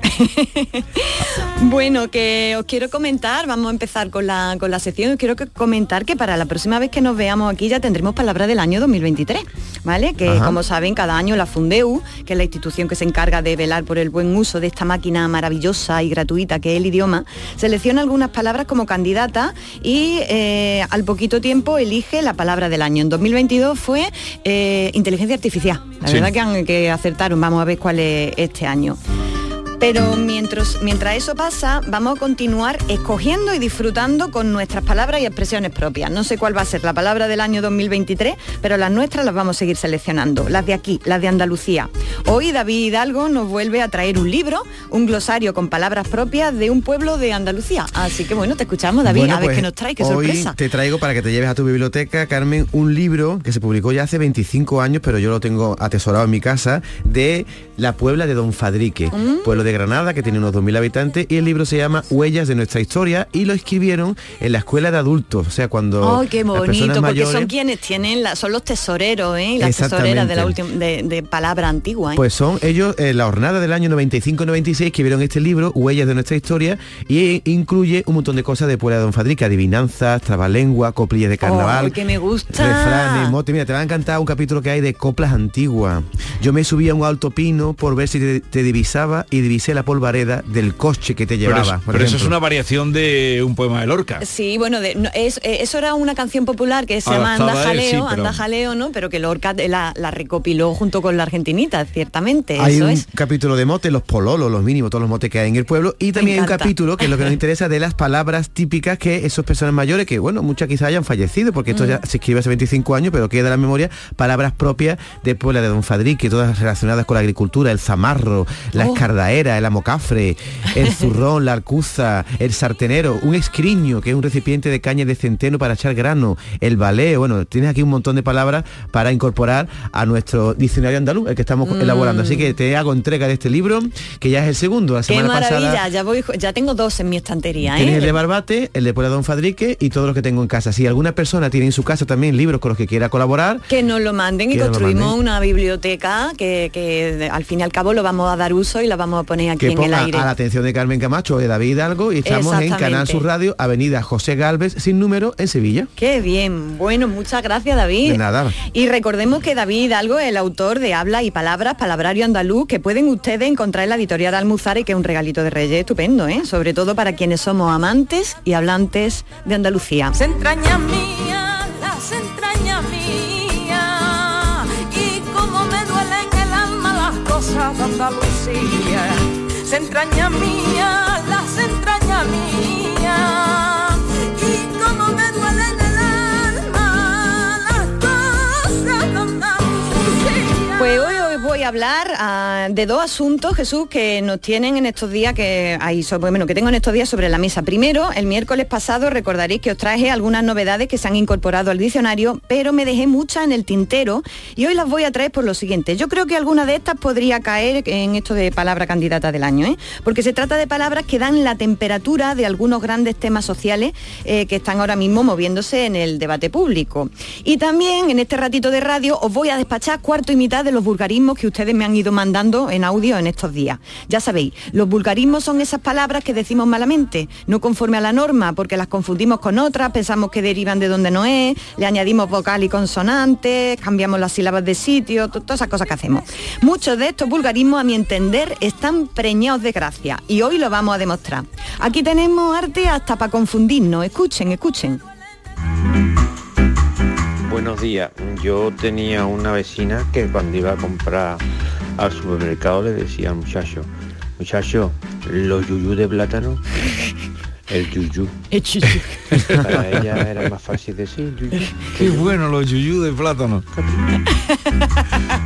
*laughs* bueno, que os quiero comentar, vamos a empezar con la, con la sección, os quiero que- comentar que para la próxima vez que nos veamos aquí ya tendremos palabra del año 2023, ¿vale? Que Ajá. como saben, cada año la Fundeu, que es la institución que se encarga de velar por el buen uso de esta máquina maravillosa y gratuita que es el idioma, selecciona algunas palabras como candidata y eh, al poquito tiempo elige la palabra del año. En 2022 fue eh, inteligencia artificial. La Sí. verdad que, que acertaron. Vamos a ver cuál es este año. Pero mientras, mientras eso pasa, vamos a continuar escogiendo y disfrutando con nuestras palabras y expresiones propias. No sé cuál va a ser la palabra del año 2023, pero las nuestras las vamos a seguir seleccionando, las de aquí, las de Andalucía. Hoy David Hidalgo nos vuelve a traer un libro, un glosario con palabras propias de un pueblo de Andalucía. Así que bueno, te escuchamos David, Bueno, a ver pues, qué nos trae, qué hoy sorpresa. te traigo para que te lleves a tu biblioteca, Carmen, un libro que se publicó ya hace 25 años, pero yo lo tengo atesorado en mi casa, de la Puebla de Don Fadrique, Mm. pueblo de Granada, que tiene unos 2.000 habitantes, y el libro se llama Huellas de nuestra historia, y lo escribieron en la escuela de adultos, o sea, cuando ¡Ay, qué las bonito! Porque son quienes tienen, la, son los tesoreros, ¿eh? Las tesoreras de la última de, de palabra antigua. ¿eh? Pues son ellos, en la jornada del año 95-96, que vieron este libro, Huellas de nuestra historia, y incluye un montón de cosas de Puebla de Don Fadrique, adivinanzas, trabalengua, coplillas de carnaval, ¡Oh, que me gusta! refranes, motes. Mira, te va a encantar un capítulo que hay de coplas antiguas. Yo me subí a un alto pino por ver si te, te divisaba y divisaba pisé la polvareda del coche que te Pero, llevaba. es- por pero eso es una variación de un poema de Lorca. Sí, bueno, de- no, es- eh, eso era una canción popular que se llama Adaptada Anda a él, sí, Jaleo, pero- Anda Jaleo, ¿no? Pero que Lorca la, la recopiló junto con la argentinita, ciertamente. Hay eso un es. capítulo de motes, los pololos, los mínimos, todos los motes que hay en el pueblo. Y también hay un capítulo, que es lo que nos *laughs* interesa, de las palabras típicas que esos personas mayores, que bueno, muchas quizás hayan fallecido, porque esto Mm. ya se escribe hace 25 años, pero queda en la memoria, palabras propias de Puebla de Don Fadrique, todas relacionadas con la agricultura, el zamarro, la Oh. escardaera, el amocafre, el *laughs* zurrón, la arcuza, el sartenero, un escriño, que es un recipiente de caña de centeno para echar grano, el baleo, bueno, tienes aquí un montón de palabras para incorporar a nuestro diccionario andaluz, el que estamos Mm. elaborando. Así que te hago entrega de este libro, que ya es el segundo. La Qué semana maravilla, pasada ya voy, ya tengo dos en mi estantería, tienes ¿eh? el de Barbate, el de Puebla Don Fadrique y todos los que tengo en casa. Si alguna persona tiene en su casa también libros con los que quiera colaborar, Que nos lo manden y construimos manden. una biblioteca que, que al fin y al cabo lo vamos a dar uso y la vamos a poner aquí que en el aire. a la atención de Carmen Camacho de David Hidalgo y estamos en. Canal Sur Radio, Avenida José Galvez, sin número, en Sevilla. Qué bien, bueno, muchas gracias David. De nada. Y recordemos que David Hidalgo es el autor de Habla y Palabras, Palabrario Andaluz, que pueden ustedes encontrar en la editorial Almuzara y que es un regalito de Reyes estupendo, ¿eh? sobre todo para quienes somos amantes y hablantes de Andalucía. Se entraña mía, las entrañas mía Andalucía. Se entraña mía, voy a hablar ah, de dos asuntos, Jesús, que nos tienen en estos días que hay sobre, bueno, que tengo en estos días sobre la mesa. Primero, el miércoles pasado recordaréis que os traje algunas novedades que se han incorporado al diccionario, pero me dejé muchas en el tintero y hoy las voy a traer por lo siguiente. Yo creo que alguna de estas podría caer en esto de palabra candidata del año, ¿eh? porque se trata de palabras que dan la temperatura de algunos grandes temas sociales eh, que están ahora mismo moviéndose en el debate público. Y también en este ratito de radio os voy a despachar cuarto y mitad de los vulgarismos que ustedes me han ido mandando en audio en estos días. Ya sabéis, los vulgarismos son esas palabras que decimos malamente, no conforme a la norma, porque las confundimos con otras, pensamos que derivan de donde no es, le añadimos vocal y consonantes, cambiamos las sílabas de sitio, to- todas esas cosas que hacemos. Muchos de estos vulgarismos, a mi entender, están preñados de gracia y hoy lo vamos a demostrar. Aquí tenemos arte hasta para confundirnos. Escuchen, escuchen. Buenos días. Yo tenía una vecina que cuando iba a comprar al supermercado le decía al muchacho, muchacho, los yuyú de plátano, el yuyú. Para ella era más fácil decir yuyú. Qué bueno los yuyú de plátano.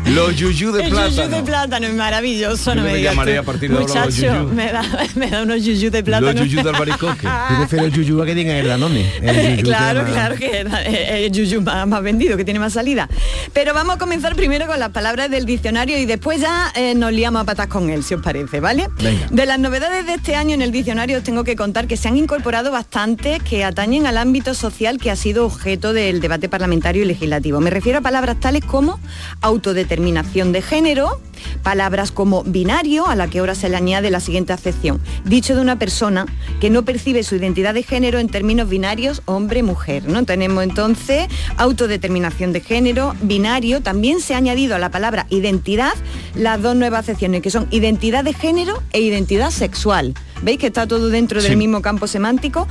los yuyú de el plátano. yuyú de plátano es maravilloso, Yo no me me digas llamaré tú. a partir de ahora los Muchacho, yuyú. me da, *laughs* me da unos yuyú de plátano. Los yuyú de albaricoque. *laughs* Yo prefiero el yuyu a que digan el danone. El yuyu claro, que claro que era eh, el yuyu más, más vendido, que tiene más salida. Pero vamos a comenzar primero con las palabras del diccionario y después ya eh, nos liamos a patas con él, si os parece, ¿vale? Venga. De las novedades de este año en el diccionario os tengo que contar que se han incorporado bastantes que atañen al ámbito social que ha sido objeto del debate parlamentario y legislativo. Me refiero a palabras tales como autodeterminación de género, palabras como binario, a la que ahora se le añade la siguiente acepción, dicho de una persona que no percibe su identidad de género en términos binarios hombre-mujer. ¿no? Tenemos entonces autodeterminación de género, binario, también se ha añadido a la palabra identidad las dos nuevas acepciones que son identidad de género e identidad sexual. ¿Veis que está todo dentro del mismo campo semántico?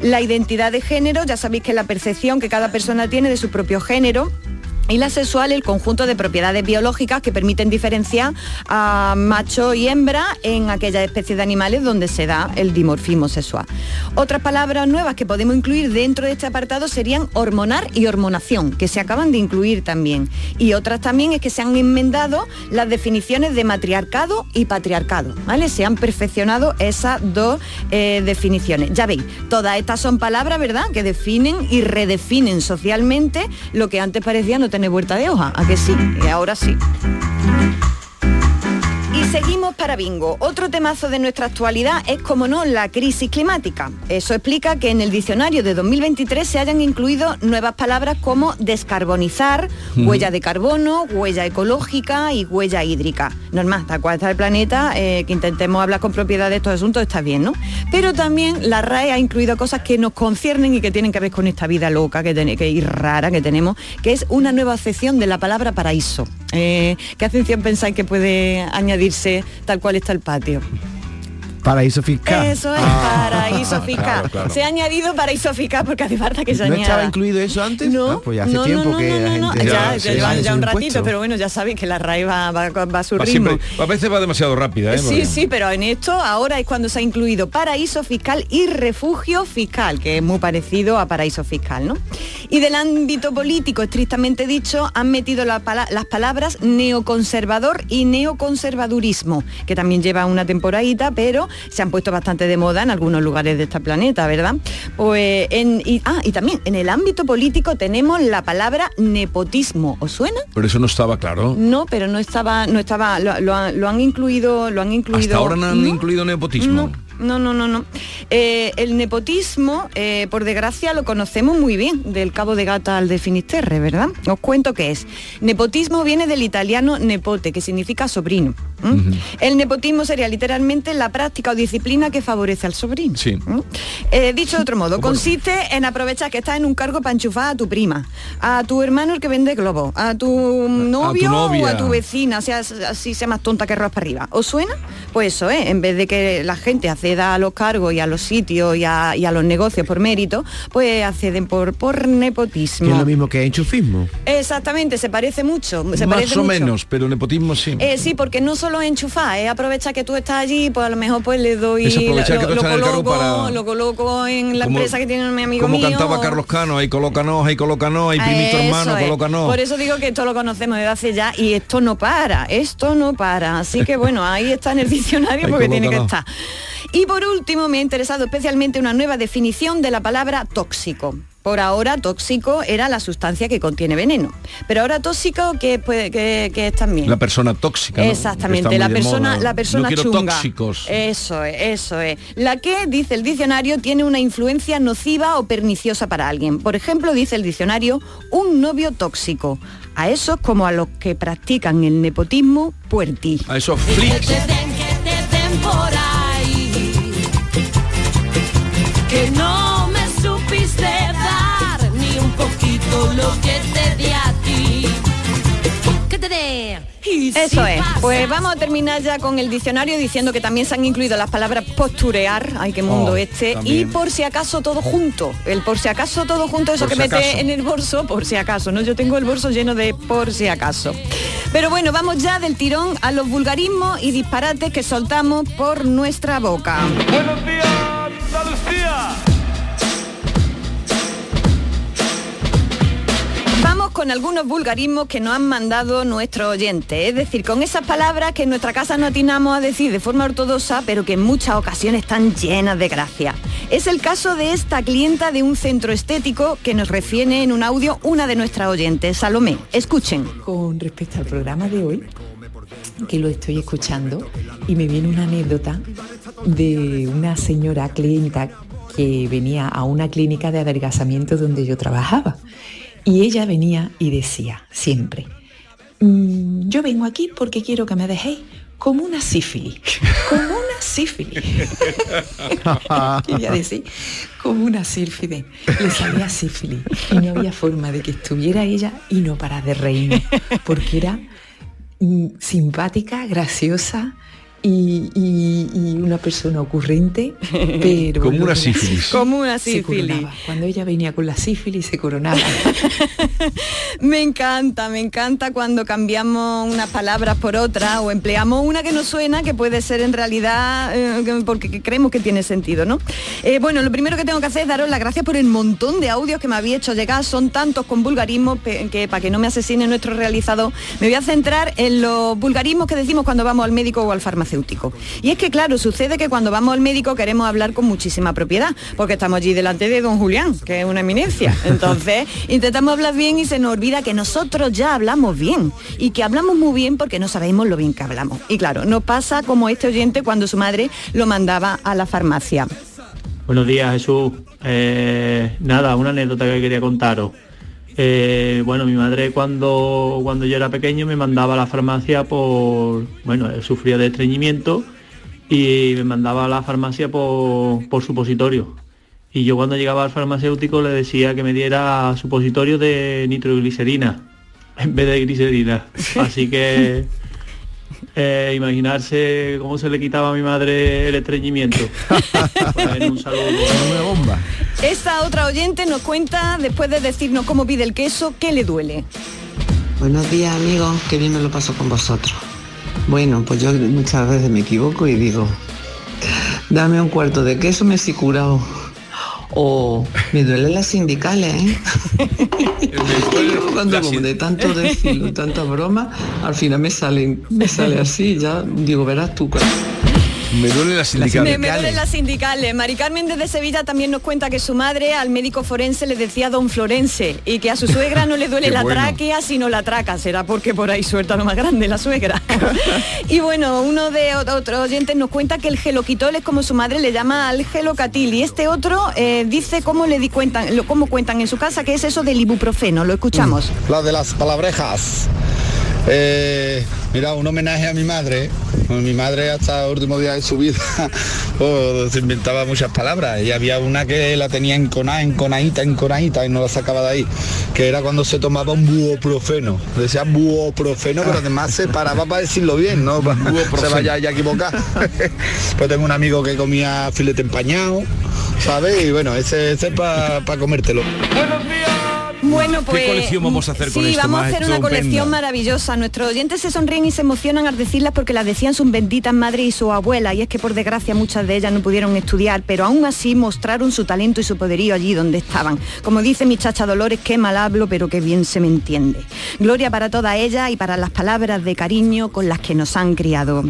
La identidad de género, ya sabéis que es la percepción que cada persona tiene de su propio género. Y la sexual, el conjunto de propiedades biológicas que permiten diferenciar a macho y hembra en aquellas especies de animales donde se da el dimorfismo sexual. Otras palabras nuevas que podemos incluir dentro de este apartado serían hormonar y hormonación, que se acaban de incluir también. Y otras también es que se han enmendado las definiciones de matriarcado y patriarcado, ¿vale? Se han perfeccionado esas dos eh, definiciones. Ya veis, todas estas son palabras, ¿verdad?, que definen y redefinen socialmente lo que antes parecía no tener vuelta de hoja, ¿a que sí? Y ahora sí. Y seguimos para bingo. Otro temazo de nuestra actualidad es, como no, la crisis climática. Eso explica que en el diccionario de 2023 se hayan incluido nuevas palabras como descarbonizar, Ujú. huella de carbono, huella ecológica y huella hídrica. Normal, tal cual está el planeta, eh, que intentemos hablar con propiedad de estos asuntos está bien, ¿no? Pero también la RAE ha incluido cosas que nos conciernen y que tienen que ver con esta vida loca que, tiene, que ir rara que tenemos, que es una nueva acepción de la palabra paraíso. Eh, ¿Qué acepción pensáis que puede añadirse tal cual está el patio? Paraíso fiscal. Eso es Ah. paraíso *laughs* fiscal. Claro, claro. Se ha añadido paraíso fiscal porque hace falta que se ¿No añada. estaba incluido eso antes? No, Ah, pues ya hace no, tiempo no, que no, la no, no, gente ya, se ya lleva sale ya su un ratito, impuesto. pero bueno, ya sabéis que la RAE va, va, va a su Va ritmo. siempre- a veces va demasiado rápida, ¿eh? Sí, Porque- sí, pero en esto ahora es cuando se ha incluido paraíso fiscal y refugio fiscal, que es muy parecido a paraíso fiscal, ¿no? Y del ámbito político, estrictamente dicho, han metido la pala- las palabras neoconservador y neoconservadurismo, que también lleva una temporadita, pero se han puesto bastante de moda en algunos lugares de este planeta, ¿verdad? Pues en, y, ah, y también en el ámbito político tenemos la palabra nepotismo. ¿Os suena? Pero eso no estaba claro. No, pero no estaba, no estaba, lo, lo han- lo han incluido, lo han incluido. Hasta ahora no han ¿no? incluido nepotismo. No, no, no, no. Eh, el nepotismo, eh, por desgracia, lo conocemos muy bien, del Cabo de Gata al de Finisterre, ¿verdad? Os cuento qué es. Nepotismo viene del italiano nepote, que significa sobrino. ¿M? El nepotismo sería literalmente la práctica o disciplina que favorece al sobrino. Sí. ¿m? Eh, dicho de otro modo, consiste en aprovechar que estás en un cargo para enchufar a tu prima, a tu hermano el que vende globos, a tu novio o novia. a tu vecina, sea así sea más tonta que arroz para arriba. ¿Os suena? Pues eso es, en vez de que la gente acceda a los cargos y a los sitios y a, y a los negocios por mérito, pues acceden por, por nepotismo. Que es lo mismo que enchufismo. Exactamente, se parece mucho. Se Más parece o mucho. menos, pero nepotismo sí. Eh, sí, porque no solo es enchufar, es aprovechar que tú estás allí, pues a lo mejor pues le doy, lo, cargo coloco, para- lo coloco en la Como- empresa que tiene mi amigo Como mío. cantaba Carlos Cano, ahí colócanos, ahí colócanos, ahí primito Eso hermano, es. colócanos. Por eso digo que esto lo conocemos desde hace ya y esto no para, esto no para. Así que *laughs* bueno, ahí está en el diccionario porque tiene que estar. Y por último me ha interesado especialmente una nueva definición de la palabra tóxico. Por ahora tóxico era la sustancia que contiene veneno. Pero ahora tóxico que, puede- que, que es también. La persona tóxica. ¿no? Exactamente, la persona, la persona no tóxicos. Eso es, eso es. La que, dice el diccionario, tiene una influencia nociva o perniciosa para alguien. Por ejemplo, dice el diccionario, un novio tóxico. A esos como a los que practican el nepotismo puerti. A esos flicks. por ahí que no poquito lo que te di a ti. Que te dé. Y Eso es. Pues vamos a terminar ya con el diccionario diciendo que también se han incluido las palabras posturear, ay qué mundo Oh, este, y por si acaso todo junto. El por si acaso todo junto, eso Por que si mete acaso. en el bolso, por si acaso, ¿no? Yo tengo el bolso lleno de por si acaso. Pero bueno, vamos ya del tirón a los vulgarismos y disparates que soltamos por nuestra boca. Buenos días, Andalucía. Con algunos vulgarismos que nos han mandado nuestros oyentes, es decir, con esas palabras que en nuestra casa no atinamos a decir de forma ortodoxa, pero que en muchas ocasiones están llenas de gracia. Es el caso de esta clienta de un centro estético que nos refiere en un audio una de nuestras oyentes, Salomé. Escuchen. Con respecto al programa de hoy, que lo estoy escuchando, y me viene una anécdota de una señora clienta que venía a una clínica de adelgazamiento donde yo trabajaba. Y ella venía y decía siempre, "Mm, yo vengo aquí porque quiero que me dejéis como una sífilis, como una sífilis. *laughs* Quería decir, como una sífilis. Le salía sífilis y no había forma de que estuviera ella y no parar de reírme, porque era mm, simpática, graciosa y, y- y una persona ocurrente, *laughs* pero... Como una sífilis. *laughs* Como una sífilis. Cuando ella venía con la sífilis se coronaba. *laughs* Me encanta, me encanta cuando cambiamos unas palabras por otras o empleamos una que nos suena que puede ser en realidad eh, que- porque creemos que tiene sentido, ¿no? Eh, bueno, lo primero que tengo que hacer es daros las gracias por el montón de audios que me habéis hecho llegar. Son tantos con vulgarismos que para que no me asesine nuestro realizador, me voy a centrar en los vulgarismos que decimos cuando vamos al médico o al farmacéutico. Y es que, claro, sucede que cuando vamos al médico queremos hablar con muchísima propiedad, porque estamos allí delante de don Julián, que es una eminencia. Entonces, *laughs* intentamos hablar bien y se nos olvida que nosotros ya hablamos bien y que hablamos muy bien porque no sabemos lo bien que hablamos. Y claro, nos pasa como este oyente cuando su madre lo mandaba a la farmacia. Buenos días, Jesús. Eh, nada, una anécdota que quería contaros. Eh, bueno, mi madre cuando, cuando yo era pequeño me mandaba a la farmacia por, bueno, él sufría de estreñimiento y me mandaba a la farmacia por, por supositorio. Y yo cuando llegaba al farmacéutico le decía que me diera supositorio de nitroglicerina en vez de glicerina. Así que eh, imaginarse cómo se le quitaba a mi madre el estreñimiento. *laughs* Bueno, un saludo. Una bomba. Esta otra oyente nos cuenta, después de decirnos cómo pide el queso, qué le duele. Buenos días amigos, que bien me lo paso con vosotros. Bueno, pues yo muchas veces me equivoco y digo, dame un cuarto de queso me he curado. O me duelen las sindicales, ¿eh? *laughs* Y luego cuando como de tanto decirlo, tanta broma, al final me salen, me sale así, ya digo, verás tú. Me duelen las sindicales. me duelen las sindicales. Mari Carmen desde Sevilla también nos cuenta que su madre al médico forense le decía don Florense y que a su suegra no le duele *laughs* la bueno. tráquea sino la traca. Será porque por ahí suelta lo más grande la suegra. *laughs* y bueno, uno de ot- otros oyentes nos cuenta que el geloquitol es como su madre le llama al gelocatil y este otro eh, dice cómo le di cuentan, lo, cómo cuentan en su casa que es eso del ibuprofeno. Lo escuchamos. La de las palabrejas. Eh, mira, un homenaje a mi madre. Mi madre hasta el último día de su vida oh, *laughs* se inventaba muchas palabras y había una que la tenía enconada, enconadita, enconadita y no la sacaba de ahí, que era cuando se tomaba un buoprofeno. Decía buoprofeno, pero además se paraba para decirlo bien, no para *laughs* se vaya ya a equivocar. *laughs* pues tengo un amigo que comía filete empañado, ¿sabes? Y bueno, ese, ese es para comértelo. Bueno, pues. colección vamos a hacer con sí, vamos a hacer una colección maravillosa. Nuestros oyentes se sonríen y se emocionan al decirlas porque las decían sus benditas madres y su abuela. Y es que por desgracia muchas de ellas no pudieron estudiar, pero aún así mostraron su talento y su poderío allí donde estaban. Como dice mi chacha Dolores, qué mal hablo, pero qué bien se me entiende. Gloria para toda ella y para las palabras de cariño con las que nos han criado.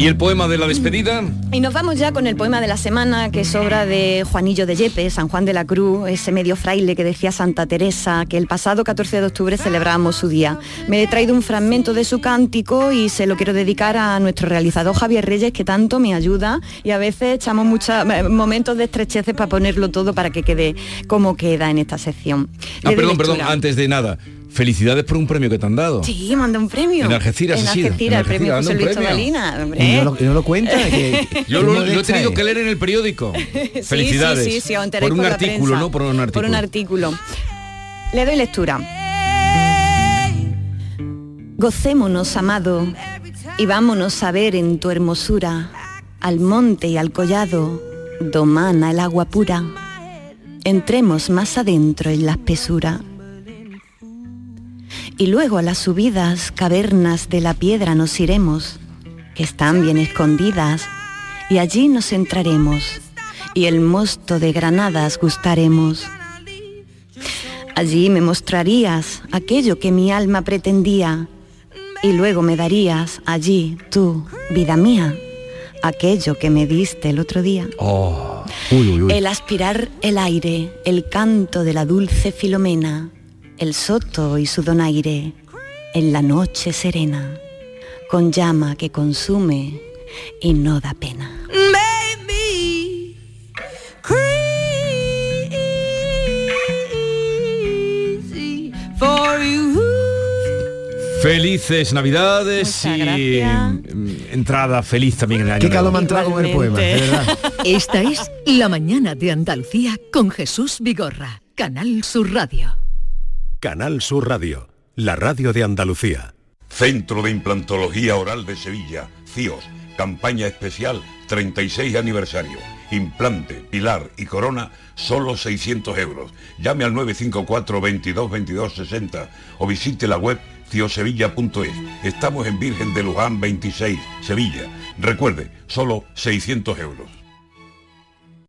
¿Y el poema de la despedida? Y nos vamos ya con el poema de la semana, que es obra de Juanillo de Yepes, San Juan de la Cruz, ese medio fraile que decía Santa Teresa, que el pasado 14 de octubre celebrábamos su día. Me he traído un fragmento de su cántico y se lo quiero dedicar a nuestro realizador Javier Reyes, que tanto me ayuda y a veces echamos muchos momentos de estrecheces para ponerlo todo para que quede como queda en esta sección. Ah, perdón, perdón, antes de nada. Felicidades por un premio que te han dado. Sí, manda un premio. En Algeciras En ha sido, Algeciras, en el premio José Luis. Y no lo, no lo cuenta. que- *laughs* Yo lo, lo he tenido que leer en el periódico. *laughs* Sí, Felicidades. Sí, sí, sí, os enteráis por un la artículo, prensa. ¿no? Por un artículo. Por un artículo. Le doy lectura. Gocémonos, amado, y vámonos a ver en tu hermosura al monte y al collado, domana el agua pura. Entremos más adentro en la espesura. Y luego a las subidas cavernas de la piedra nos iremos, que están bien escondidas, y allí nos entraremos, y el mosto de granadas gustaremos. Allí me mostrarías aquello que mi alma pretendía, y luego me darías allí, tú, vida mía, aquello que me diste el otro día. Oh. Uy, uy, uy. El aspirar el aire, el canto de la dulce Filomena, el soto y su donaire, en la noche serena, con llama que consume y no da pena. Baby, crazy for you. Felices Navidades Muchas y gracias. entrada feliz también en el año Qué calor me ha entrado con el poema, de verdad. Esta es La mañana de Andalucía con Jesús Vigorra, Canal Sur Radio. Canal Sur Radio, la radio de Andalucía. Centro de Implantología Oral de Sevilla, CIOS, campaña especial 36 aniversario. Implante, pilar y corona, solo 600 euros. Llame al 954 22 22 60 o visite la web ciosevilla.es. Estamos en Virgen de Luján 26, Sevilla. Recuerde, solo 600 euros.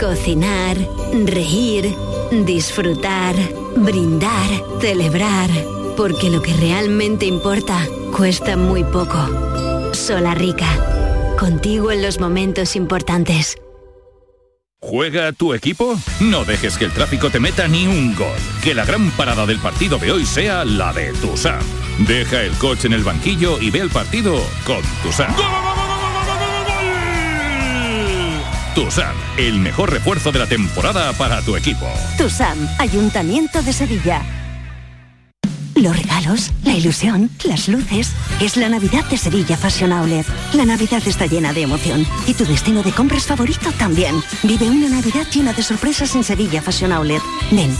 cocinar, reír, disfrutar, brindar, celebrar. Porque lo que realmente importa cuesta muy poco. Solarrica. contigo en los momentos importantes. ¿Juega tu equipo? No dejes que el tráfico te meta ni un gol. Que la gran parada del partido de hoy sea la de Tusam. Deja el coche en el banquillo y ve el partido con Tusam. Tusam, el mejor refuerzo de la temporada para tu equipo. TUSAM, Ayuntamiento de Sevilla. Los regalos, la ilusión, las luces. Es la Navidad de Sevilla Fashion Outlet. La Navidad está llena de emoción. Y tu destino de compras favorito también. Vive una Navidad llena de sorpresas en Sevilla Fashion Outlet. Ven,